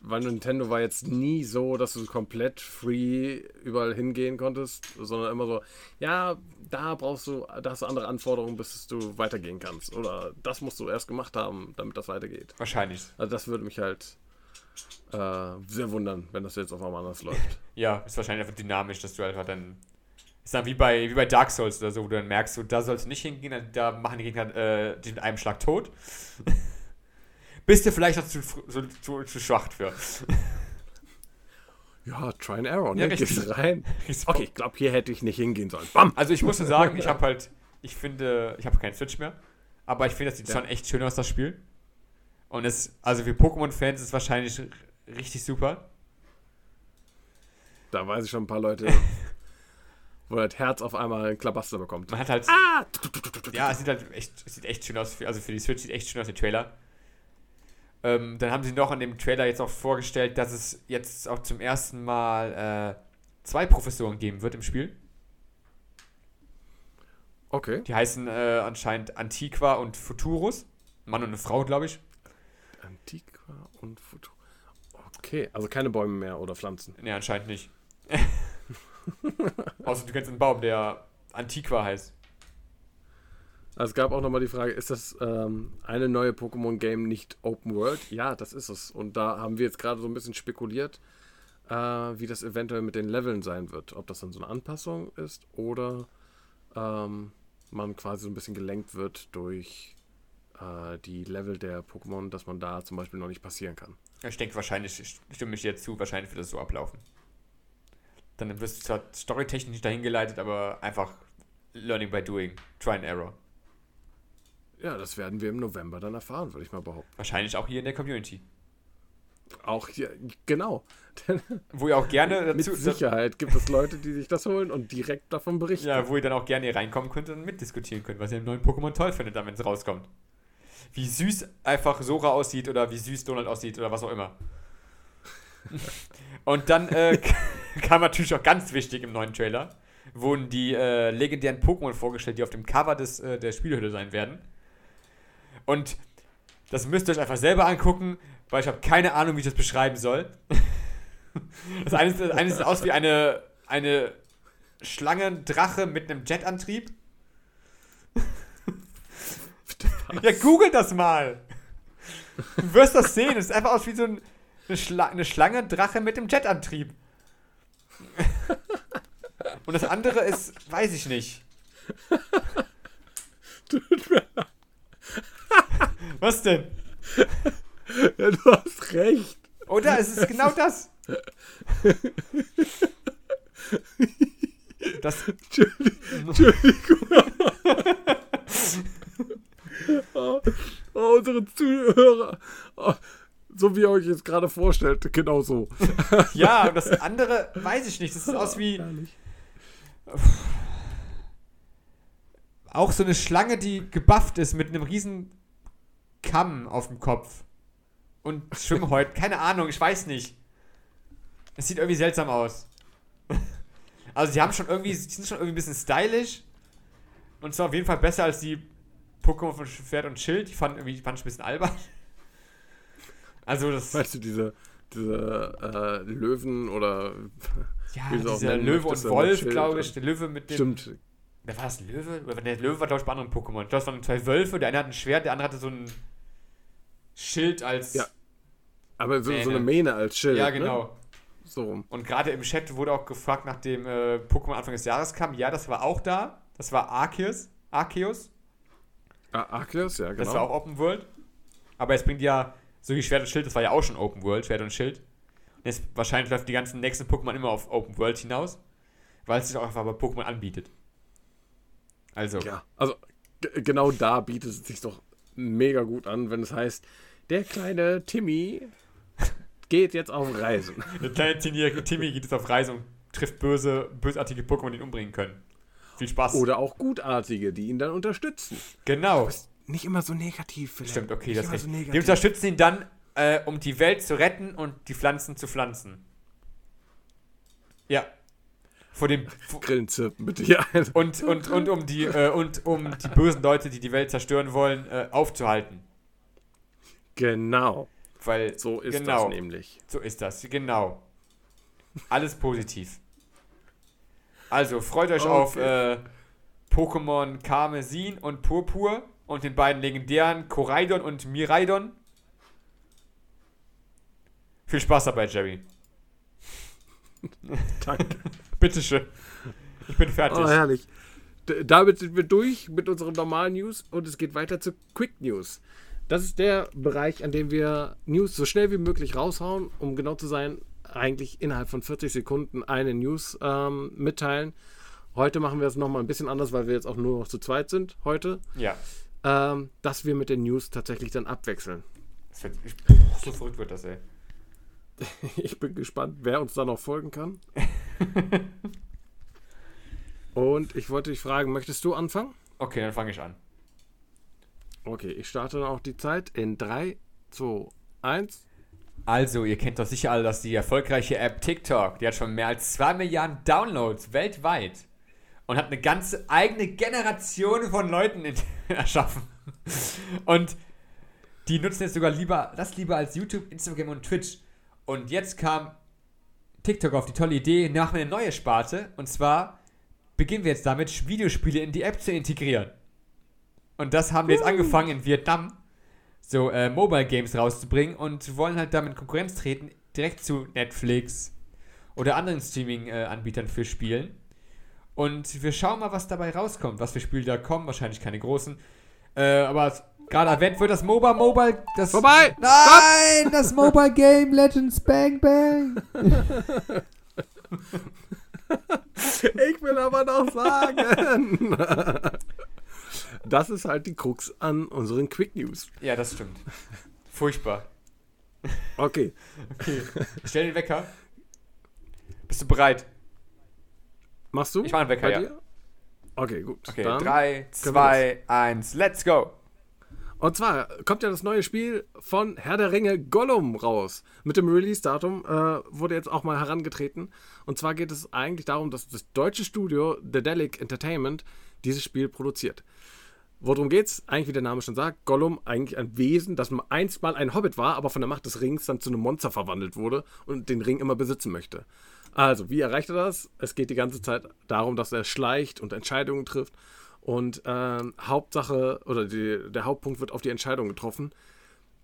weil Nintendo war jetzt nie so, dass du komplett free überall hingehen konntest, sondern immer so, ja, da brauchst du, da hast du andere Anforderungen, bis du weitergehen kannst. Oder das musst du erst gemacht haben, damit das weitergeht. Wahrscheinlich. Also das würde mich halt äh, sehr wundern, wenn das jetzt auf einmal anders läuft. Ja, ist wahrscheinlich einfach dynamisch, dass du einfach dann. Ist dann wie bei, wie bei Dark Souls oder so, wo du dann merkst, so, da sollst du nicht hingehen, da machen die Gegner äh, dich mit einem Schlag tot. Bist du vielleicht noch zu, so, zu, zu schwach für. Ja, Try and Error, Ja, ne? richtig. Gehst rein. Okay, ich glaube, hier hätte ich nicht hingehen sollen. Bam! Also ich muss schon sagen, ich habe halt, ich finde, ich habe keinen Switch mehr, aber ich finde, das sieht Ja. schon echt schön aus, das Spiel. Und es, also für Pokémon-Fans ist es wahrscheinlich richtig super. Da weiß ich schon ein paar Leute, wo das Herz auf einmal ein Klabaster bekommt. Man hat halt, Ah! ja, es sieht halt echt, es sieht echt schön aus, also für die Switch sieht echt schön aus, der Trailer. Ähm, dann haben sie noch an dem Trailer jetzt auch vorgestellt, dass es jetzt auch zum ersten Mal äh, zwei Professoren geben wird im Spiel. Okay. Die heißen äh, anscheinend Antiqua und Futurus. Mann und eine Frau, glaube ich. Antiqua und Futur. Okay, also keine Bäume mehr oder Pflanzen. Ne, anscheinend nicht. Außer du kennst einen Baum, der Antiqua heißt. Also es gab auch nochmal die Frage, ist das ähm, eine neue Pokémon-Game nicht Open World? Ja, das ist es. Und da haben wir jetzt gerade so ein bisschen spekuliert, äh, wie das eventuell mit den Leveln sein wird. Ob das dann so eine Anpassung ist oder ähm, man quasi so ein bisschen gelenkt wird durch äh, die Level der Pokémon, dass man da zum Beispiel noch nicht passieren kann. Ich denke, wahrscheinlich, ich stimme ich dir zu, wahrscheinlich wird das so ablaufen. Dann wirst du zwar storytechnisch dahin geleitet, aber einfach Learning by Doing. Try and Error. Ja, das werden wir im November dann erfahren, würde ich mal behaupten. Wahrscheinlich auch hier in der Community. Auch hier, genau. Wo ihr auch gerne mit dazu. Sicherheit gibt es Leute, die sich das holen und direkt davon berichten. Ja, wo ihr dann auch gerne hier reinkommen könnt und mitdiskutieren könnt, was ihr im neuen Pokémon toll findet, dann, wenn es rauskommt. Wie süß einfach Sora aussieht oder wie süß Donald aussieht oder was auch immer. und dann äh, kam natürlich auch ganz wichtig im neuen Trailer, wurden die äh, legendären Pokémon vorgestellt, die auf dem Cover des, äh, der Spielhülle sein werden. Und das müsst ihr euch einfach selber angucken, weil ich habe keine Ahnung, wie ich das beschreiben soll. Das eine, ist- das eine sieht aus wie eine, eine Schlangendrache mit einem Jetantrieb. Ja, google das mal. Du wirst das sehen. Es ist einfach aus wie so ein, eine, Schla eine Schlange, Drache mit dem Jetantrieb. Und das andere ist, weiß ich nicht. Was denn? Ja, du hast recht. Oder? Es ist genau das. Das, oh, oh, unsere Zuhörer. Oh, so wie ihr euch jetzt gerade vorstellt, genau so. ja, und das andere weiß ich nicht. Das sieht aus wie. Auch so eine Schlange, die gebufft ist mit einem riesen Kamm auf dem Kopf. Und Schwimmhäuten. Keine Ahnung, ich weiß nicht. Es sieht irgendwie seltsam aus. Also, sie haben schon irgendwie, sie sind schon irgendwie ein bisschen stylisch. Und zwar auf jeden Fall besser als die Pokémon von Pferd und Schild. Die fand, irgendwie, die fand ich ein bisschen albern. Also das. Weißt du, diese, diese äh, Löwen oder. Ja, dieser Löwe und Wolf, glaube ich. Der Löwe mit dem. Stimmt. Wer war das Löwe? Der Löwe war, glaube ich, bei anderen Pokémon. Ich glaube, es waren zwei Wölfe. Der eine hat ein Schwert, der andere hatte so ein Schild als. Ja. Aber so, so eine Mähne als Schild. Ja, ne? genau. Ne? So. Und gerade im Chat wurde auch gefragt, nachdem äh, Pokémon Anfang des Jahres kam. Ja, das war auch da. Das war Arceus. Arceus. Ah, Arceus, ja, genau. Das war auch Open World. Aber es bringt ja so wie Schwert und Schild, das war ja auch schon Open World, Schwert und Schild. Und jetzt wahrscheinlich läuft die ganzen nächsten Pokémon immer auf Open World hinaus, weil es sich auch einfach bei Pokémon anbietet. Also. Ja, also genau da bietet es sich doch mega gut an, wenn es heißt, der kleine Timmy geht jetzt auf Reisen. Der kleine Timmy geht jetzt auf Reisen und trifft böse, bösartige Pokémon, die ihn umbringen können. Viel Spaß. Oder auch gutartige, die ihn dann unterstützen. Genau nicht immer so negativ. Vielleicht. Stimmt, okay, nicht das so Die unterstützen ihn dann, äh, um die Welt zu retten und die Pflanzen zu pflanzen. Ja. Vor dem Grillenzirpen, bitte ja. Und, und, und um die äh, und um die bösen Leute, die die Welt zerstören wollen, äh, aufzuhalten. Genau. Weil so ist genau, das nämlich. So ist das, genau. Alles positiv. Also freut euch okay. auf äh, Pokémon Karmesin und Purpur und den beiden legendären Koraidon und Miraidon. Viel Spaß dabei, Jerry. Danke. Bitteschön. Ich bin fertig. Oh, herrlich. D damit sind wir durch mit unseren normalen News und es geht weiter zu Quick News. Das ist der Bereich, an dem wir News so schnell wie möglich raushauen, um genau zu sein, eigentlich innerhalb von 40 Sekunden eine News ähm, mitteilen. Heute machen wir es nochmal ein bisschen anders, weil wir jetzt auch nur noch zu zweit sind heute. Ja ähm, dass wir mit den News tatsächlich dann abwechseln. So verrückt wird das, ey. ich bin gespannt, wer uns da noch folgen kann. Und ich wollte dich fragen, möchtest du anfangen? Okay, dann fange ich an. Okay, ich starte auch die Zeit in 3, 2, 1. Also, ihr kennt doch sicher alle, dass die erfolgreiche App TikTok, die hat schon mehr als 2 Milliarden Downloads weltweit und hat eine ganze eigene Generation von Leuten in, erschaffen. Und die nutzen jetzt sogar lieber das lieber als YouTube, Instagram und Twitch. Und jetzt kam TikTok auf die tolle Idee, nach eine neue Sparte. Und zwar beginnen wir jetzt damit, Videospiele in die App zu integrieren. Und das haben wir jetzt angefangen in Vietnam, so äh, Mobile Games rauszubringen und wollen halt damit Konkurrenz treten, direkt zu Netflix oder anderen Streaming-Anbietern äh, für Spielen. Und wir schauen mal, was dabei rauskommt, was für Spiele da kommen. Wahrscheinlich keine großen. Äh, aber gerade erwähnt wird das MOBA Mobile. Das Vorbei! Nein! Stop! Das Mobile Game Legends Bang Bang! ich will aber noch sagen. Das ist halt die Krux an unseren Quick News. Ja, das stimmt. Furchtbar. Okay. Okay. stell den Wecker. Bist du bereit? Machst du? Ich mach einen Wecker, ja. Okay, gut. Okay, 3, 2, 1, let's go. Und zwar kommt ja das neue Spiel von Herr der Ringe Gollum raus. Mit dem Release-Datum äh, wurde jetzt auch mal herangetreten. Und zwar geht es eigentlich darum, dass das deutsche Studio The Delic Entertainment dieses Spiel produziert. Worum geht's? Eigentlich, wie der Name schon sagt, Gollum, eigentlich ein Wesen, das einst mal ein Hobbit war, aber von der Macht des Rings dann zu einem Monster verwandelt wurde und den Ring immer besitzen möchte. Also, wie erreicht er das? Es geht die ganze Zeit darum, dass er schleicht und Entscheidungen trifft. Und äh, Hauptsache oder die, der Hauptpunkt wird auf die Entscheidung getroffen,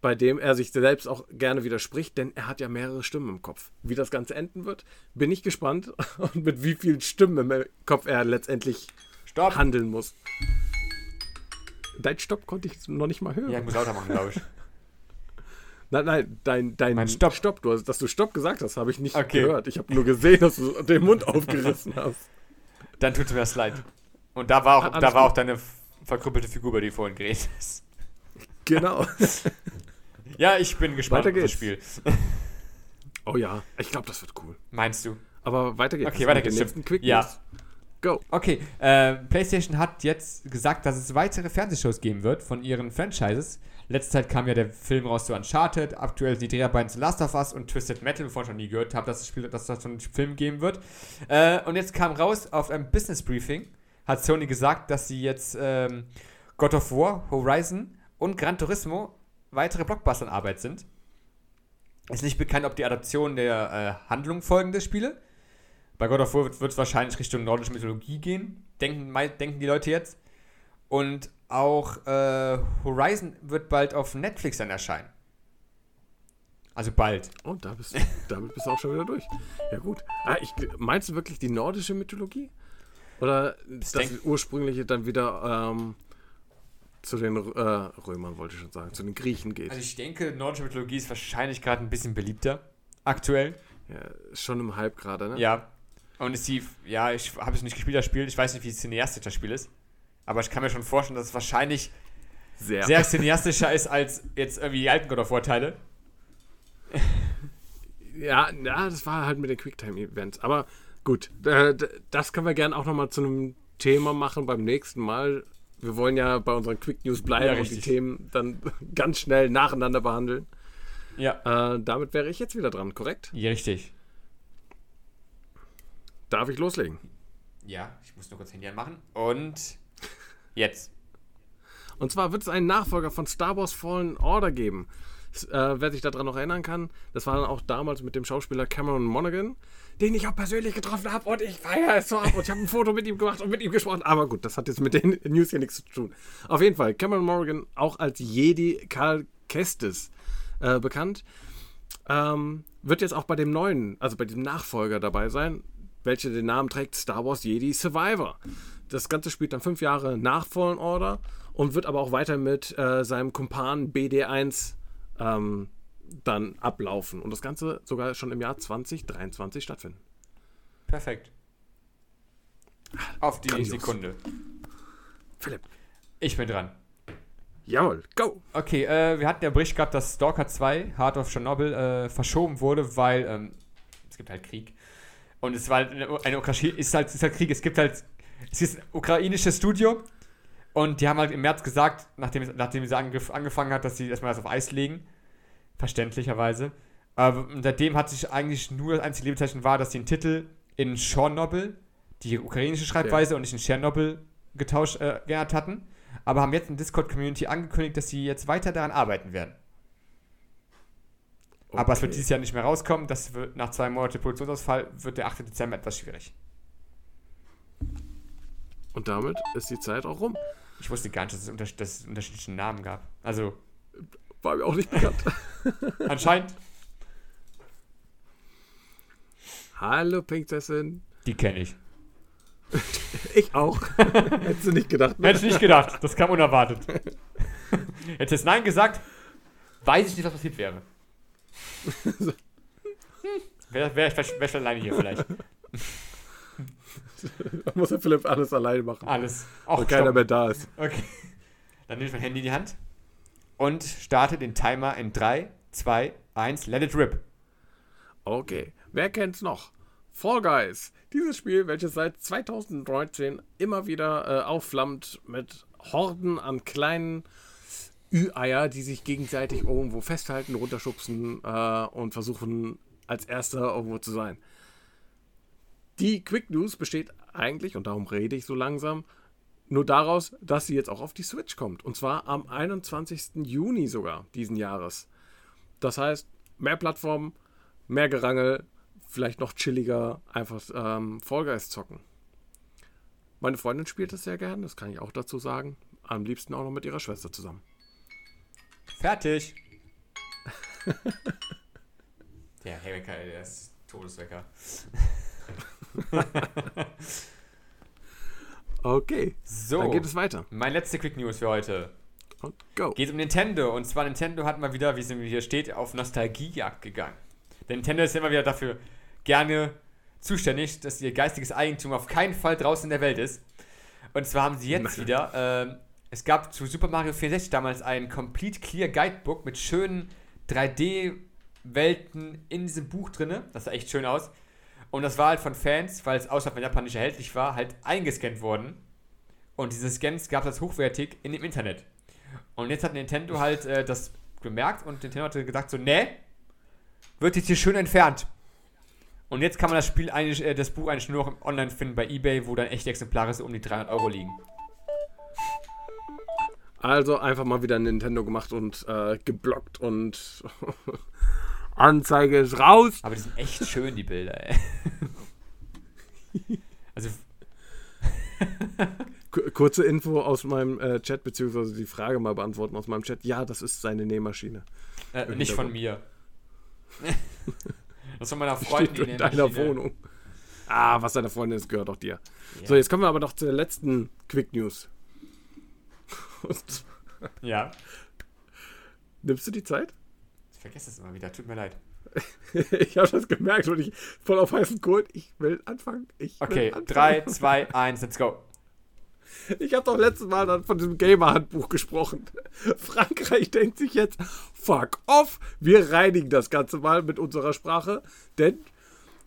bei dem er sich selbst auch gerne widerspricht, denn er hat ja mehrere Stimmen im Kopf. Wie das Ganze enden wird, bin ich gespannt und mit wie vielen Stimmen im Kopf er letztendlich Stopp. handeln muss. Dein Stopp konnte ich noch nicht mal hören. Ja, ich muss lauter machen, glaube ich. Nein, nein, dein, dein mein Stopp. Stopp, du hast, dass du Stopp gesagt hast, habe ich nicht okay. gehört. Ich habe nur gesehen, dass du den Mund aufgerissen hast. Dann tut mir das leid. Und da war auch, da war auch deine verkrüppelte Figur, über die du vorhin geredet hast. Genau. Ja, ich bin gespannt auf das. Spiel. Oh ja, ich glaube, das wird cool. Meinst du? Aber weiter geht's. Okay, weiter geht's. Quick Ja. News. Go. Okay, äh, PlayStation hat jetzt gesagt, dass es weitere Fernsehshows geben wird von ihren Franchises. Letzte Zeit kam ja der Film raus zu Uncharted, aktuell die Dreharbeiten zu Last of Us und Twisted Metal, wovon ich noch nie gehört habe, dass es Spiel, dass das schon einen Film geben wird. Äh, und jetzt kam raus auf einem Business Briefing, hat Sony gesagt, dass sie jetzt ähm, God of War, Horizon und Gran Turismo weitere Blockbuster in Arbeit sind. Ist nicht bekannt, ob die Adaption der äh, Handlung folgende Spiele. Bei God of War wird es wahrscheinlich Richtung nordische Mythologie gehen, denken, denken die Leute jetzt. Und auch äh, Horizon wird bald auf Netflix dann erscheinen. Also bald. Oh, da bist, damit bist du auch schon wieder durch. Ja, gut. Ah, ich, meinst du wirklich die nordische Mythologie? Oder das denk- ursprüngliche dann wieder ähm, zu den äh, Römern, wollte ich schon sagen, zu den Griechen geht? Also ich denke, nordische Mythologie ist wahrscheinlich gerade ein bisschen beliebter. Aktuell. ja, schon im Hype gerade, ne? Ja. Und ist die, ja, ich habe es nicht gespielt, das Spiel. Ich weiß nicht, wie cineastisch das Spiel ist. Aber ich kann mir schon vorstellen, dass es wahrscheinlich Sehr. sehr cineastischer ist als jetzt irgendwie die alten God of War Teile. Ja, ja, das war halt mit den Quicktime-Events. Aber gut, äh, das können wir gerne auch nochmal zu einem Thema machen beim nächsten Mal. Wir wollen ja bei unseren Quick News bleiben Ja, und die. Themen dann ganz schnell nacheinander behandeln. Ja. Äh, damit wäre ich jetzt wieder dran, korrekt? Ja, richtig. Darf ich loslegen? Ja, ich muss nur kurz Handy anmachen. Und jetzt. Und zwar wird es einen Nachfolger von Star Wars Fallen Order geben. Äh, wer sich daran noch erinnern kann, das war dann auch damals mit dem Schauspieler Cameron Monaghan, den ich auch persönlich getroffen habe und ich feiere es so ab und ich habe ein Foto mit ihm gemacht und mit ihm gesprochen. Aber gut, das hat jetzt mit den News hier nichts zu tun. Auf jeden Fall, Cameron Monaghan, auch als Jedi Karl Kestis äh, bekannt, ähm, wird jetzt auch bei dem neuen, also bei dem Nachfolger dabei sein, welcher den Namen trägt Star Wars Jedi Survivor. Das Ganze spielt dann fünf Jahre nach Fallen Order und wird aber auch weiter mit äh, seinem Kumpan BD1 ähm, dann ablaufen. Und das Ganze sogar schon im Jahr 2023 stattfinden. Perfekt. Auf die Grandios. Sekunde. Philipp. Ich bin dran. Jawohl, go! Okay, äh, wir hatten ja Bericht gehabt, dass Stalker 2, Heart of Chernobyl, äh, verschoben wurde, weil ähm, es gibt halt Krieg. Und es war halt eine, eine Ukraine, ist halt, ist halt Krieg. Es gibt halt, es ist ein ukrainisches Studio und die haben halt im März gesagt, nachdem, nachdem sie angef angefangen hat, dass sie erstmal das auf Eis legen. Verständlicherweise. Aber seitdem hat sich eigentlich nur das einzige Lebenszeichen war, dass sie den Titel in Chernobyl, die ukrainische Schreibweise und nicht in Tschernobyl getauscht, äh, geändert hatten. Aber haben jetzt in Discord-Community angekündigt, dass sie jetzt weiter daran arbeiten werden. Aber es wird Okay. dieses Jahr nicht mehr rauskommen. Das wird nach zwei Monaten Produktionsausfall wird der 8. Dezember etwas schwierig. Und damit ist die Zeit auch rum. Ich wusste gar nicht, dass es, unter dass es unterschiedliche Namen gab. Also War mir auch nicht bekannt. anscheinend, Hallo, Prinzessin. die kenne ich. Ich auch. Hättest du nicht gedacht, ne? Hätte ich nicht gedacht. Das kam unerwartet. Hätte es Nein gesagt, weiß ich nicht, was passiert wäre. Wäre wär ich vielleicht- wär alleine hier vielleicht. Da muss der Philipp alles alleine machen. Alles. Auch weil keiner mehr da ist. Okay. Dann nehme ich mein Handy in die Hand und starte den Timer in 3, 2, 1, let it rip. Okay, wer kennt's noch? Fall Guys, dieses Spiel, welches seit 2019 immer wieder äh, aufflammt mit Horden an kleinen Ü-Eier, die sich gegenseitig irgendwo festhalten, runterschubsen äh, und versuchen als erster irgendwo zu sein. Die Quick News besteht eigentlich, und darum rede ich so langsam, nur daraus, dass sie jetzt auch auf die Switch kommt. Und zwar am 21. Juni sogar diesen Jahres. Das heißt, mehr Plattformen, mehr Gerangel, vielleicht noch chilliger, einfach ähm, Guys zocken. Meine Freundin spielt das sehr gern, das kann ich auch dazu sagen. Am liebsten auch noch mit ihrer Schwester zusammen. Fertig. der Herwecker, der ist Todeswecker. Okay, So, dann geht es weiter. mein letzte Quick News für heute. Und go. Geht um Nintendo. Und zwar Nintendo hat mal wieder, wie es hier steht, auf Nostalgiejagd gegangen. Denn Nintendo ist immer wieder dafür gerne zuständig, dass ihr geistiges Eigentum auf keinen Fall draußen in der Welt ist. Und zwar haben sie jetzt Nein. wieder ähm, es gab zu Super Mario 64 damals ein Complete Clear Guidebook mit schönen 3D-Welten in diesem Buch drin. Das sah echt schön aus. Und das war halt von Fans, weil es außerhalb von Japan nicht erhältlich war, halt eingescannt worden. Und diese Scans gab es als hochwertig in dem Internet. Und jetzt hat Nintendo halt äh, das gemerkt und Nintendo hatte gesagt so, ne, wird jetzt hier schön entfernt. Und jetzt kann man das Spiel eigentlich, äh, das Buch eigentlich nur noch online finden bei eBay, wo dann echte Exemplare so um die 300 Euro liegen. Also einfach mal wieder Nintendo gemacht und äh, geblockt und Anzeige ist raus. Aber die sind echt schön, die Bilder, ey. Also, Ku- Kurze Info aus meinem äh, Chat, beziehungsweise die Frage mal beantworten aus meinem Chat. Ja, das ist seine Nähmaschine. äh, nicht von mir. das von meiner Freundin. Steht in deiner Wohnung. Ah, was deiner Freundin ist, gehört auch dir. Ja. So, jetzt kommen wir aber noch zur letzten Quick News. Und Ja. Nimmst du die Zeit? Ich vergesse es immer wieder, tut mir leid. ich habe das gemerkt und ich voll auf heißen Kohlen. Ich will anfangen. Ich will Okay, anfangen. 3, 2, 1, let's go. Ich habe doch letztes Mal dann von diesem Gamer-Handbuch gesprochen. Frankreich denkt sich jetzt, fuck off, wir reinigen das Ganze mal mit unserer Sprache, denn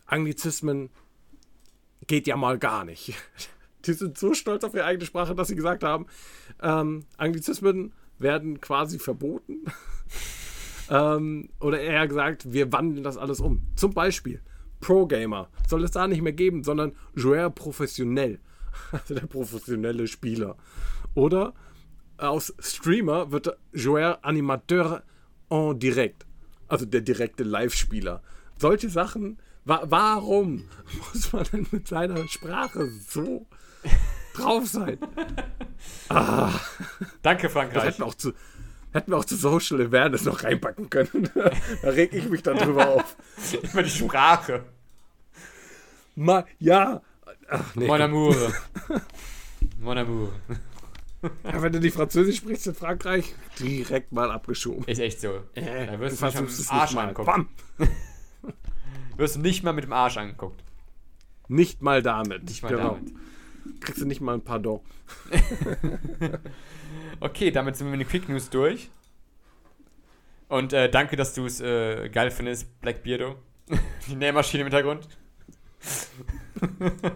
Anglizismen geht ja mal gar nicht. Die sind so stolz auf ihre eigene Sprache, dass sie gesagt haben, ähm, Anglizismen werden quasi verboten. ähm, oder eher gesagt, wir wandeln das alles um. Zum Beispiel Pro-Gamer soll es da nicht mehr geben, sondern Joueur professionnel. Also der professionelle Spieler. Oder aus Streamer wird Joueur Animateur en direct. Also der direkte Live-Spieler. Solche Sachen. Wa warum muss man denn mit seiner Sprache so drauf sein? Danke, Das Frankreich. hätten wir auch zu, hätten wir auch zu Social Awareness noch reinpacken können. da reg ich mich dann drüber auf. Über die Sprache. Ma ja. Ach, nee, Mon amour. Mon amour. Ja, wenn du nicht Französisch sprichst in Frankreich, direkt mal abgeschoben. Ist echt so. Äh, Da wirst du du nicht mit dem Arsch angucken. Bam. Wirst du nicht mal mit dem Arsch angeguckt. Nicht mal damit. Nicht mal genau. damit. Kriegst du nicht mal ein Pardon. Okay, damit sind wir mit den Quick News durch. Und äh, danke, dass du es äh, geil findest, Black Beardo. Die Nähmaschine im Hintergrund.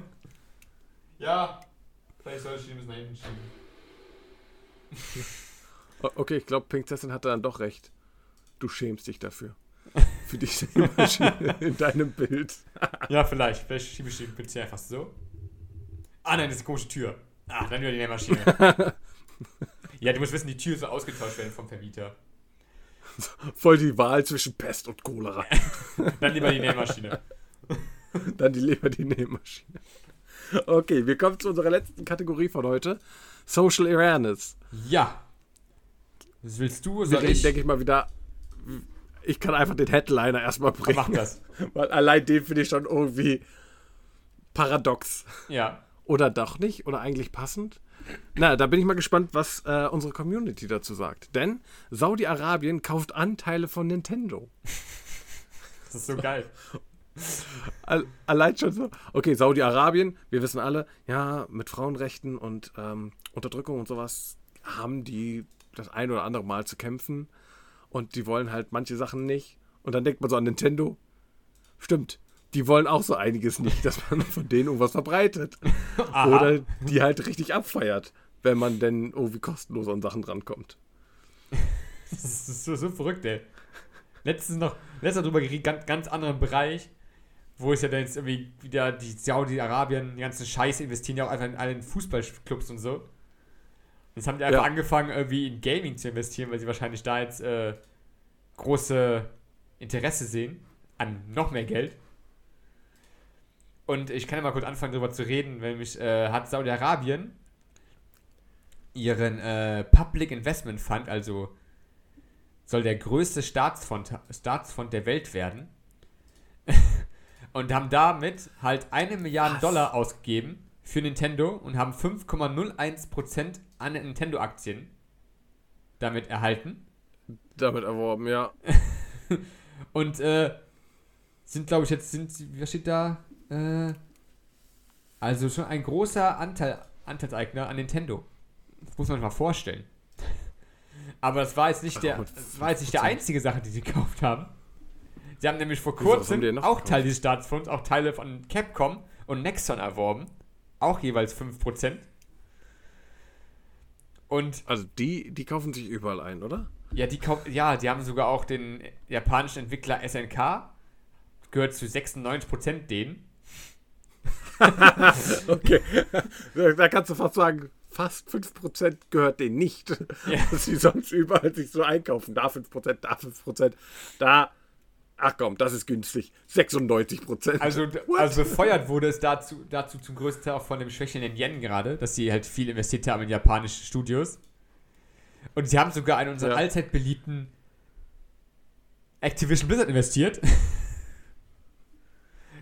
ja, vielleicht sollte ich die ein bisschen nach hinten schieben. Okay, ich glaube, Prinzessin hatte dann doch recht. Du schämst dich dafür. Für die Maschine in deinem Bild. Ja, vielleicht. Vielleicht schiebe ich den PC einfach so. Ah, nein, das ist eine komische Tür. Ah, dann wieder die Nähmaschine. ja, du musst wissen, die Tür soll ausgetauscht werden vom Vermieter. Voll die Wahl zwischen Pest und Cholera. Dann lieber die Nähmaschine. Dann die lieber die Nähmaschine. Okay, wir kommen zu unserer letzten Kategorie von heute. Social Awareness. Ja. Was willst du? Soll ich? denke ich mal, wieder. Ich kann einfach den Headliner erstmal bringen. Mach das. Weil allein den finde ich schon irgendwie paradox. Ja. Oder doch nicht? Oder eigentlich passend? Na, da bin ich mal gespannt, was äh, unsere Community dazu sagt. Denn Saudi-Arabien kauft Anteile von Nintendo. Das ist so geil. Al- Allein schon so. Okay, Saudi-Arabien, wir wissen alle, ja, mit Frauenrechten und ähm, Unterdrückung und sowas haben die das ein oder andere Mal zu kämpfen. Und die wollen halt manche Sachen nicht. Und dann denkt man so an Nintendo. Stimmt, die wollen auch so einiges nicht, dass man von denen irgendwas verbreitet. Oder die halt richtig abfeiert, wenn man denn irgendwie kostenlos an Sachen drankommt. Das ist so, so verrückt, ey. Letztens noch, letztens drüber geredet, ganz, ganz anderen Bereich, wo es ja dann jetzt irgendwie wieder die Saudi-Arabien, die ganzen Scheiße investieren ja auch einfach in allen Fußballclubs und so. Jetzt haben die einfach Ja. angefangen, irgendwie in Gaming zu investieren, weil sie wahrscheinlich da jetzt äh, große Interesse sehen an noch mehr Geld. Und ich kann ja mal kurz anfangen, darüber zu reden, nämlich äh, hat Saudi-Arabien ihren äh, Public Investment Fund, also soll der größte Staatsfonds, Staatsfonds der Welt werden. und haben damit halt eine Milliarde Was? Dollar ausgegeben für Nintendo und haben 5,01% an Nintendo-Aktien damit erhalten. Damit erworben, ja. Und äh, sind, glaube ich, jetzt sind, sie- was steht da? Äh, also schon ein großer Anteil, Anteilseigner an Nintendo. Das muss man sich mal vorstellen. Aber das war jetzt nicht, Ach, der, das war jetzt nicht der 5%. einzige Sache, die sie gekauft haben. Sie haben nämlich vor kurzem auch gekauft? Teil dieses Staatsfonds, auch Teile von Capcom und Nexon erworben. Auch jeweils 5%. Und Also die, die kaufen sich überall ein, oder? ja, die, ja, die haben sogar auch den japanischen Entwickler SNK. Gehört zu 96% denen. Okay. da kannst du fast sagen, fast 5% gehört denen nicht. Ja. Dass sie sonst überall sich so einkaufen. Da 5%, da 5%, da. Ach komm, das ist günstig. 96%. Also, What? also befeuert wurde es dazu, dazu zum größten Teil auch von dem schwächelnden Yen gerade, dass sie halt viel investiert haben in japanische Studios. Und sie haben sogar in unseren Ja. allzeit beliebten Activision Blizzard investiert.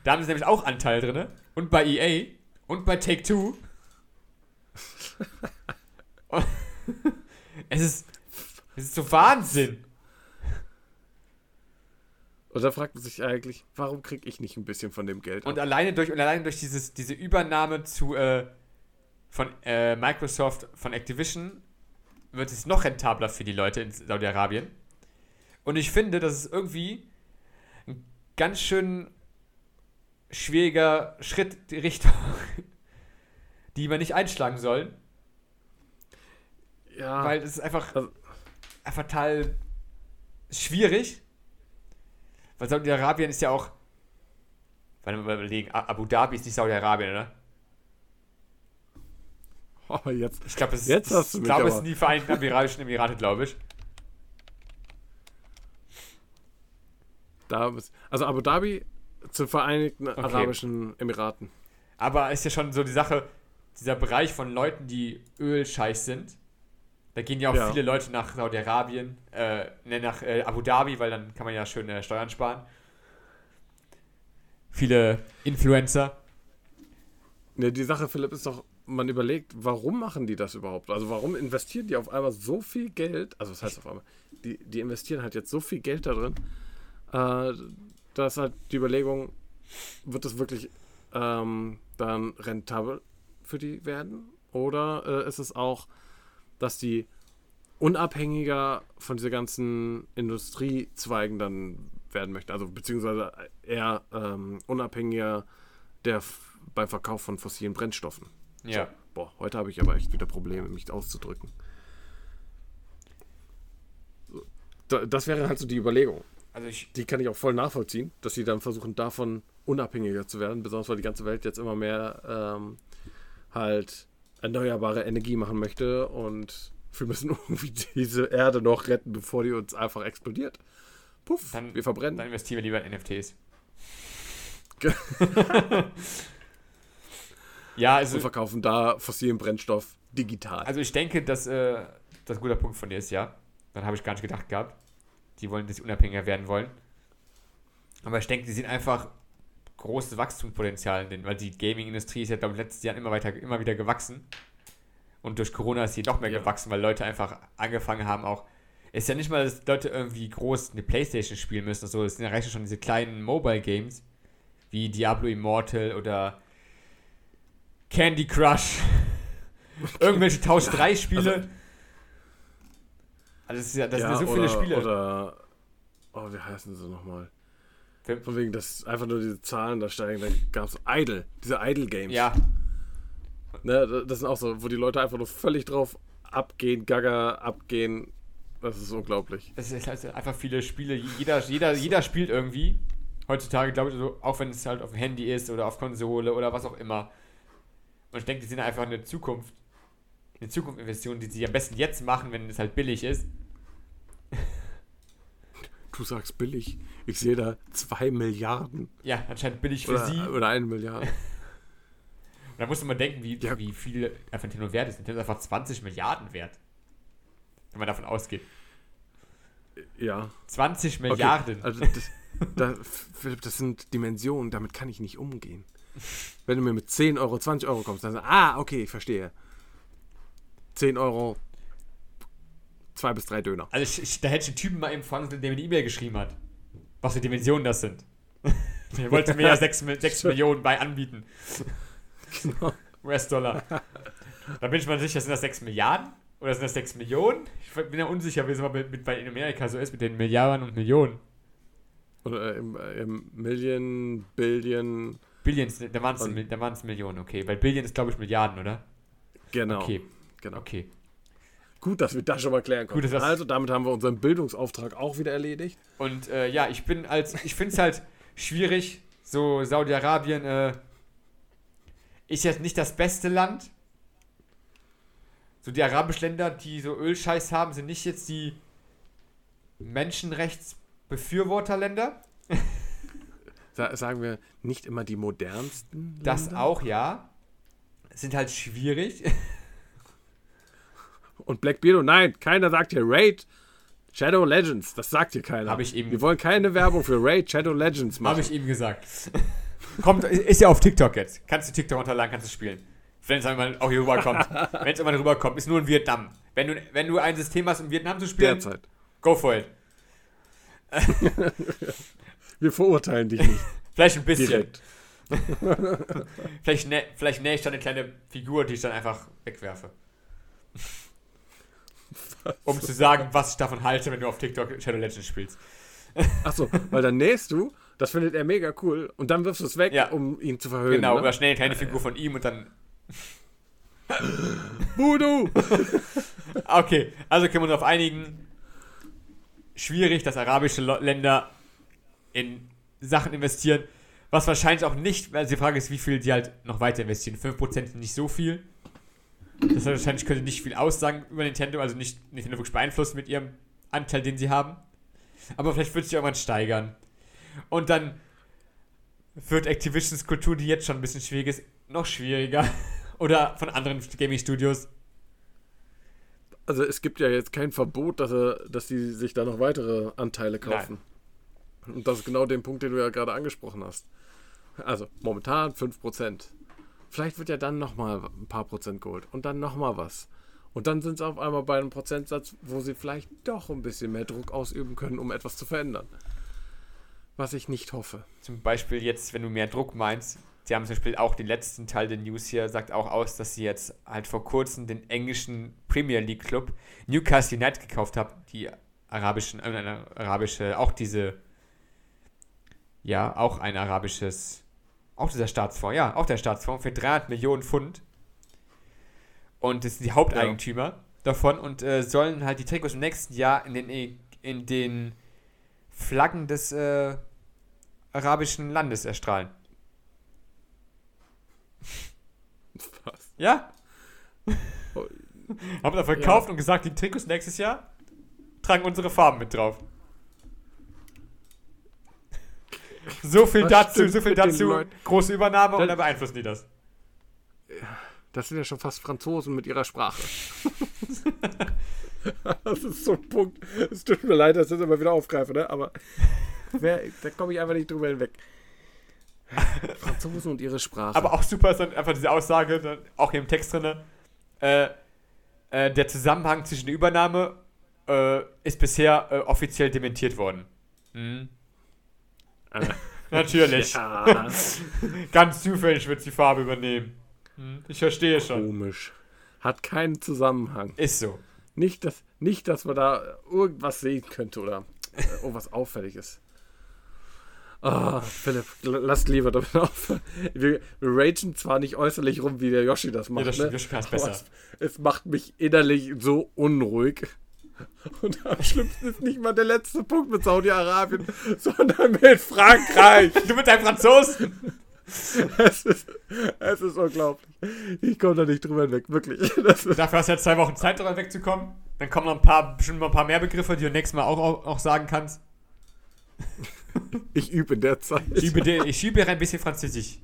Da haben sie nämlich auch Anteil drin. Und bei EA und bei Take Two. Es ist, es ist so Wahnsinn. Und da fragt man sich eigentlich, warum kriege ich nicht ein bisschen von dem Geld? Und ab? alleine durch, und alleine durch dieses, diese Übernahme zu, äh, von äh, Microsoft von Activision wird es noch rentabler für die Leute in Saudi-Arabien. Und ich finde, das ist irgendwie ein ganz schön schwieriger Schritt die Richtung, die man nicht einschlagen soll, ja, weil es ist einfach, Also- einfach total schwierig. Weil Saudi-Arabien ist ja auch, weil wir mal überlegen, Abu Dhabi ist nicht Saudi-Arabien, oder? oh, jetzt. Ich glaube, es, Jetzt hast du ich mich glaube, es sind die Vereinigten Arabischen Emirate, glaube ich. Da, also Abu Dhabi zu Vereinigten Arabischen Emiraten. Aber ist ja schon so die Sache, dieser Bereich von Leuten, die Ölscheiß sind. Da gehen ja auch Ja. viele Leute nach Saudi-Arabien, äh, ne, nach äh, Abu Dhabi, weil dann kann man ja schön äh, Steuern sparen. Viele Influencer. Ne, die Sache, Philipp, ist doch, man überlegt, warum machen die das überhaupt? Also warum investieren die auf einmal so viel Geld? Also was heißt auf einmal? Die, die investieren halt jetzt so viel Geld da drin, äh, dass halt die Überlegung, wird das wirklich ähm, dann rentabel für die werden? Oder äh, ist es auch, dass die unabhängiger von dieser ganzen Industriezweigen dann werden möchten? Also beziehungsweise eher ähm, unabhängiger der beim Verkauf von fossilen Brennstoffen. Ja. So, boah, heute habe ich aber echt wieder Probleme, mich auszudrücken. Da- Das wäre halt so die Überlegung. Also ich, Die kann ich auch voll nachvollziehen, dass sie dann versuchen, davon unabhängiger zu werden, besonders weil die ganze Welt jetzt immer mehr ähm, halt erneuerbare Energie machen möchte und wir müssen irgendwie diese Erde noch retten, bevor die uns einfach explodiert. Puff, Dann- wir verbrennen. dann investieren wir lieber in NFTs. Ja, also, und verkaufen da fossilen Brennstoff digital. also ich denke, dass äh, das ein guter Punkt von dir ist, ja. Dann habe ich gar nicht gedacht gehabt. Die wollen, dass sie unabhängiger werden wollen. Aber ich denke, die sehen einfach großes Wachstumspotenzial, in denen, weil die Gaming-Industrie ist ja, glaube ich, letztes Jahr immer weiter, immer wieder gewachsen. Und durch Corona ist sie noch mehr Ja. gewachsen, weil Leute einfach angefangen haben, auch. Es ist ja nicht mal, dass Leute irgendwie groß eine Playstation spielen müssen. So, es sind ja reichen schon diese kleinen Mobile-Games, wie Diablo Immortal oder Candy Crush. Irgendwelche Tausch 3 Spiele. Also, das, ist ja, das sind ja so viele oder, Spiele. Oder, oh, wie heißen sie nochmal? Von wegen, dass einfach nur diese Zahlen da steigen. Dann gab es Idle, diese Idle-Games. ja, Ne, das sind auch so, wo die Leute einfach nur völlig drauf abgehen, gaga abgehen. Das ist unglaublich. es ist halt einfach viele Spiele. Jeder, jeder, jeder spielt irgendwie. Heutzutage, glaube ich, so, auch wenn es halt auf dem Handy ist oder auf Konsole oder was auch immer. Und ich denke, die sind einfach eine Zukunft. Eine Zukunftsinvestition, die sie am besten jetzt machen, wenn es halt billig ist. Du sagst billig. Ich sehe da zwei Milliarden. Ja, anscheinend billig für Oder, sie. oder eine Milliarde. Da muss man denken, wie, Ja. wie viel einfach Nintendo wert ist. Nintendo ist einfach 20 Milliarden wert. Wenn man davon ausgeht. ja. 20 Okay, Milliarden. Also das, da, Philipp, das sind Dimensionen, damit kann ich nicht umgehen. Wenn du mir mit 10 Euro, 20 Euro kommst, dann sagst du, ah, okay, ich verstehe. 10 Euro, zwei bis drei Döner. Also ich, ich, da hätte ich einen Typen mal eben fragen sollen, der mir eine E-Mail geschrieben hat. Was für Dimensionen das sind. Der wollte mir ja 6, Millionen bei anbieten. Genau. US-Dollar. Da bin ich mal sicher, sind das 6 Milliarden? Oder sind das 6 Millionen? Ich bin ja unsicher, wie es immer mit, mit, bei in Amerika so ist mit den Milliarden und Millionen. Oder im, äh, im Million, Billion. Billions, da waren es Millionen, okay. Weil Billion ist, glaube ich, Milliarden, oder? Genau. Okay, genau. okay. Gut, dass wir das schon mal klären Gut, konnten. das- also, damit haben wir unseren Bildungsauftrag auch wieder erledigt. Und äh, ja, ich bin als, ich finde es halt schwierig, so Saudi-Arabien äh, ist jetzt nicht das beste Land. So die arabischen Länder, die so Ölscheiß haben, sind nicht jetzt die Menschenrechtsbefürworterländer. Sa sagen wir nicht immer die modernsten. Das Länder? auch, ja. Sind halt schwierig. Und Black Beardo, nein, keiner sagt hier Raid Shadow Legends. Das sagt hier keiner. Hab ich eben- Wir wollen keine Werbung für Raid Shadow Legends machen. Habe ich ihm gesagt. Kommt, ist ja auf TikTok jetzt. Kannst du TikTok runterladen, kannst du spielen. Wenn es einmal auch hier rüberkommt. Wenn es einmal rüberkommt, ist nur in Vietnam. Wenn du, wenn du ein System hast, in Vietnam zu spielen, Derzeit. go for it. Wir verurteilen dich nicht Vielleicht ein bisschen. direkt. Vielleicht, nä vielleicht nähe ich dann eine kleine Figur, die ich dann einfach wegwerfe. Um zu sagen, was ich davon halte, wenn du auf TikTok Shadow Legends spielst. Achso, weil dann nähst du, das findet er mega cool, und dann wirfst du es weg, Ja. um ihn zu verhöhnen. Genau, ne? oder schnell eine kleine Figur von ihm und dann. Voodoo! Okay, also können wir uns darauf einigen. Schwierig, dass arabische Länder in Sachen investieren. Was wahrscheinlich auch nicht, weil die Frage ist, wie viel die halt noch weiter investieren. 5% sind nicht so viel. Das heißt, wahrscheinlich könnte nicht viel aussagen über Nintendo, also nicht Nintendo wirklich beeinflussen mit ihrem Anteil, den sie haben. Aber vielleicht wird sich irgendwann steigern. Und dann wird Activisions Kultur, die jetzt schon ein bisschen schwierig ist, noch schwieriger. Oder von anderen Gaming-Studios. Also es gibt ja jetzt kein Verbot, dass, er, dass sie sich da noch weitere Anteile kaufen. Und das ist genau der Punkt, den du ja gerade angesprochen hast. Also momentan 5%. Vielleicht wird ja dann nochmal ein paar Prozent geholt und dann nochmal was. Und dann sind sie auf einmal bei einem Prozentsatz, wo sie vielleicht doch ein bisschen mehr Druck ausüben können, um etwas zu verändern. Was ich nicht hoffe. Zum Beispiel jetzt, wenn du mehr Druck meinst, sie haben zum Beispiel auch den letzten Teil der News hier, sagt auch aus, dass sie jetzt halt vor kurzem den englischen Premier League Club Newcastle United gekauft haben, die arabischen, äh, arabische, auch diese, ja, auch ein arabisches, auch dieser Staatsfonds, ja, auch der Staatsfonds für 300 Millionen Pfund. Und das sind die Haupteigentümer davon und äh, sollen halt die Trikots im nächsten Jahr in den, in den Flaggen des äh, arabischen Landes erstrahlen. Was? Ja? Haben da verkauft und gesagt, die Trikots nächstes Jahr tragen unsere Farben mit drauf. So viel Was dazu, so viel dazu. Große Übernahme und Das- dann beeinflussen die das. Das sind ja schon fast Franzosen mit ihrer Sprache. das ist so ein Punkt. Es tut mir leid, dass ich das immer wieder aufgreife, ne? aber wer, da komme ich einfach nicht drüber hinweg. Franzosen und ihre Sprache. Aber auch super ist dann einfach diese Aussage, dann auch hier im Text drin, äh, äh, der Zusammenhang zwischen der Übernahme äh, ist bisher äh, offiziell dementiert worden. Mhm. Natürlich. ja, Ganz zufällig wird sie Farbe übernehmen. Hm, Ich verstehe schon. komisch. Hat keinen Zusammenhang. Ist so. Nicht, dass, nicht, dass man da irgendwas sehen könnte oder äh, irgendwas Auffälliges. Ah, Philipp, l- lass lieber damit aufhören. Wir, wir ragen zwar nicht äußerlich rum, wie der Yoshi das macht, das stimmt, ne? Yoshi kann es aber besser. Es, es macht mich innerlich so unruhig. Und am schlimmsten ist nicht mal der letzte Punkt mit Saudi-Arabien, sondern mit Frankreich. Du mit deinem Franzosen! es, ist, es ist unglaublich. Ich komme da nicht drüber hinweg, wirklich. Dafür hast du jetzt zwei Wochen Zeit, darüber wegzukommen. Dann kommen noch ein paar, bestimmt noch ein paar mehr Begriffe, die du nächstes Mal auch, auch, auch sagen kannst. ich übe in der Zeit. Ich übe, ich übe ein bisschen Französisch.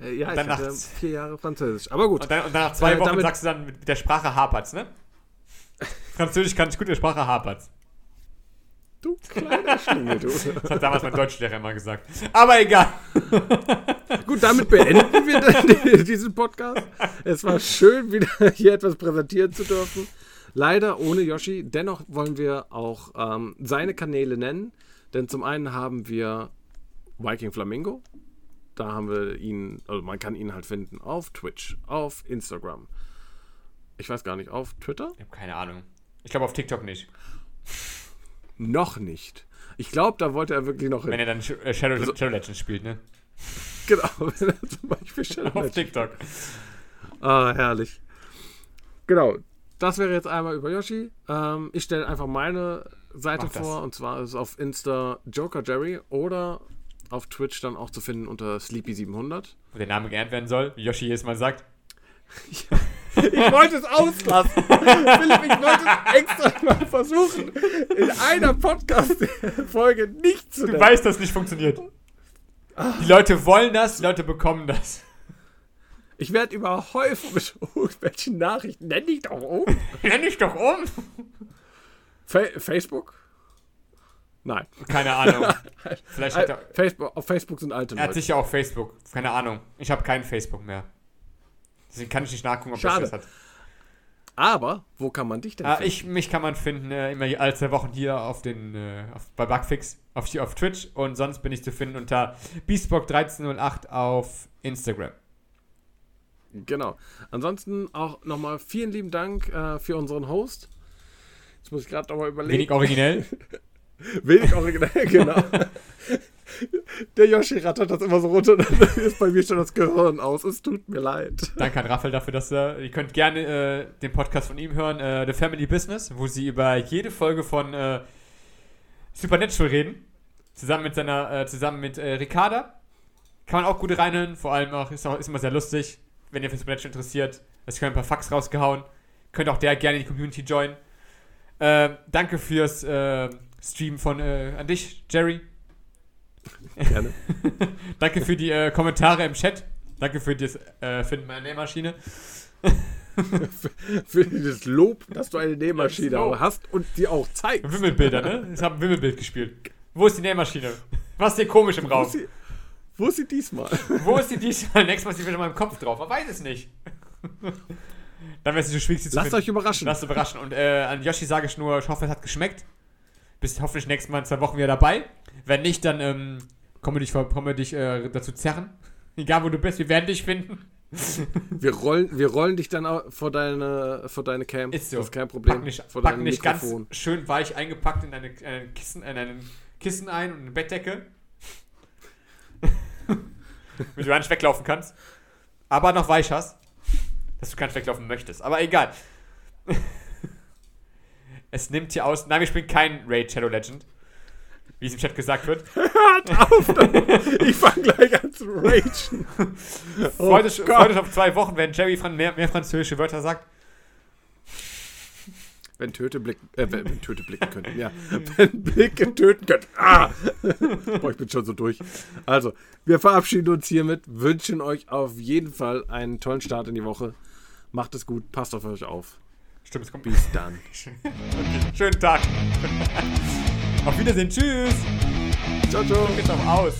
Äh, ja, ich hatte nachts. vier Jahre Französisch. Aber gut. Und dann, und nach zwei Äh, Wochen sagst du dann, mit der Sprache hapert's, ne? Französisch kann ich gut, mit der Sprache hapert's. Du kleiner Schlingel, du. Das hat damals mein Deutschlehrer immer gesagt. Aber egal. Gut, damit beenden wir dann diesen Podcast. Es war schön, wieder hier etwas präsentieren zu dürfen. Leider ohne Yoshi. Dennoch wollen wir auch ähm, seine Kanäle nennen. Denn zum einen haben wir Viking Flamingo. da haben wir ihn, also man kann ihn halt finden auf Twitch, auf Instagram. Ich weiß gar nicht, auf Twitter? Ich habe keine Ahnung. Ich glaube auf TikTok nicht. Noch nicht. Ich glaube, da wollte er wirklich noch hin. Wenn er dann äh, Shadow, Shadow Legends spielt, ne? Genau, wenn er zum Beispiel Shadow Auf Legends TikTok. Ah, herrlich. Genau. Das wäre jetzt einmal über Yoshi. Ähm, ich stelle einfach meine Seite vor und zwar ist es auf Insta Joker Jerry oder auf Twitch dann auch zu finden unter Sleepy700. Wo der Name geehrt werden soll, wie Yoshi jedes Mal sagt. Ich wollte es auslassen. Philipp, ich wollte es extra mal versuchen, in einer Podcast-Folge nicht zu Du nennen. weißt, dass es nicht funktioniert. Die Leute wollen das, die Leute bekommen das. Ich werde überhäuft mit irgendwelchen Nachrichten. Nenn dich doch um. Nenn dich doch um. Fa Facebook? Nein. Keine Ahnung. Vielleicht hat er, Facebook, auf Facebook sind alte er hat Leute. sicher auch Facebook. Keine Ahnung. Ich habe kein Facebook mehr. Deswegen kann ich nicht nachgucken, ob Schade. das hat. Aber, wo kann man dich denn Ah, finden? ich, mich kann man finden, äh, immer alle zwei Wochen hier auf den, äh, auf, bei Bugfix, auf, hier auf Twitch und sonst bin ich zu finden unter Beastbock1308 auf Instagram. Genau. Ansonsten auch nochmal vielen lieben Dank äh, für unseren Host. Jetzt muss ich gerade nochmal überlegen. Wenig originell. Wenig originell, genau. Der Yoshi rattert das immer so runter dann ist bei mir schon das Gehirn aus. Es tut mir leid. Danke an Raphael dafür, dass er. Ihr könnt gerne äh, den Podcast von ihm hören, äh, The Family Business, wo sie über jede Folge von äh, Supernatural reden. Zusammen mit seiner, äh, zusammen mit äh, Ricarda. Kann man auch gut reinhören, vor allem auch ist, auch, ist immer sehr lustig, wenn ihr für Supernatural interessiert. Es können ein paar Fax rausgehauen. Könnt auch der gerne in die Community joinen. Äh, danke fürs äh, Stream von äh, an dich, Jerry. Gerne. Danke für die äh, Kommentare im Chat. Danke für das äh, Finden meiner Nähmaschine. Für das Lob, dass du eine Nähmaschine Lob. hast und die auch zeigst. Wimmelbilder, ne? Ich habe ein Wimmelbild gespielt. Wo ist die Nähmaschine? Was ist hier komisch im Wo Raum? ist sie, wo ist sie diesmal? Wo ist die diesmal? Nächstes Mal ist sie wieder in meinem Kopf drauf. Man weiß es nicht. Dann wäre es so schwierig, sie zu Lasst finden. euch überraschen. Lasst überraschen. Und äh, an Yoshi sage ich nur, ich hoffe, es hat geschmeckt. Bist hoffentlich nächstes Mal in zwei Wochen wieder dabei. Wenn nicht, dann ähm, kommen wir dich, kommen wir dich äh, dazu zerren. Egal wo du bist, wir werden dich finden. Wir rollen, wir rollen dich dann auch vor deine, vor deine Cam. Ist so. Das ist kein Problem. Pack nicht, vor pack nicht ganz schön weich eingepackt in eine, eine Kissen, in einen Kissen ein und eine Bettdecke. Damit du gar nicht weglaufen kannst. Aber noch weich hast. Dass du gar nicht weglaufen möchtest. Aber egal. Es nimmt hier aus. Nein, wir spielen kein Raid Shadow Legend. Wie es im Chat gesagt wird. Hört auf! ich fange gleich an zu ragen. Oh Freut euch, freut euch auf zwei Wochen, wenn Jerry mehr, mehr französische Wörter sagt. Wenn Töte blicken, äh, wenn, wenn Töte blicken könnten, ja. Wenn Blicke töten könnten. Ah! Boah, ich bin schon so durch. Also, wir verabschieden uns hiermit, wünschen euch auf jeden Fall einen tollen Start in die Woche. Macht es gut, passt auf euch auf. Stimmt, es kommt. Bis dann. Okay, schönen Tag. auf Wiedersehen. Tschüss. Ciao, ciao. Jetzt noch aus.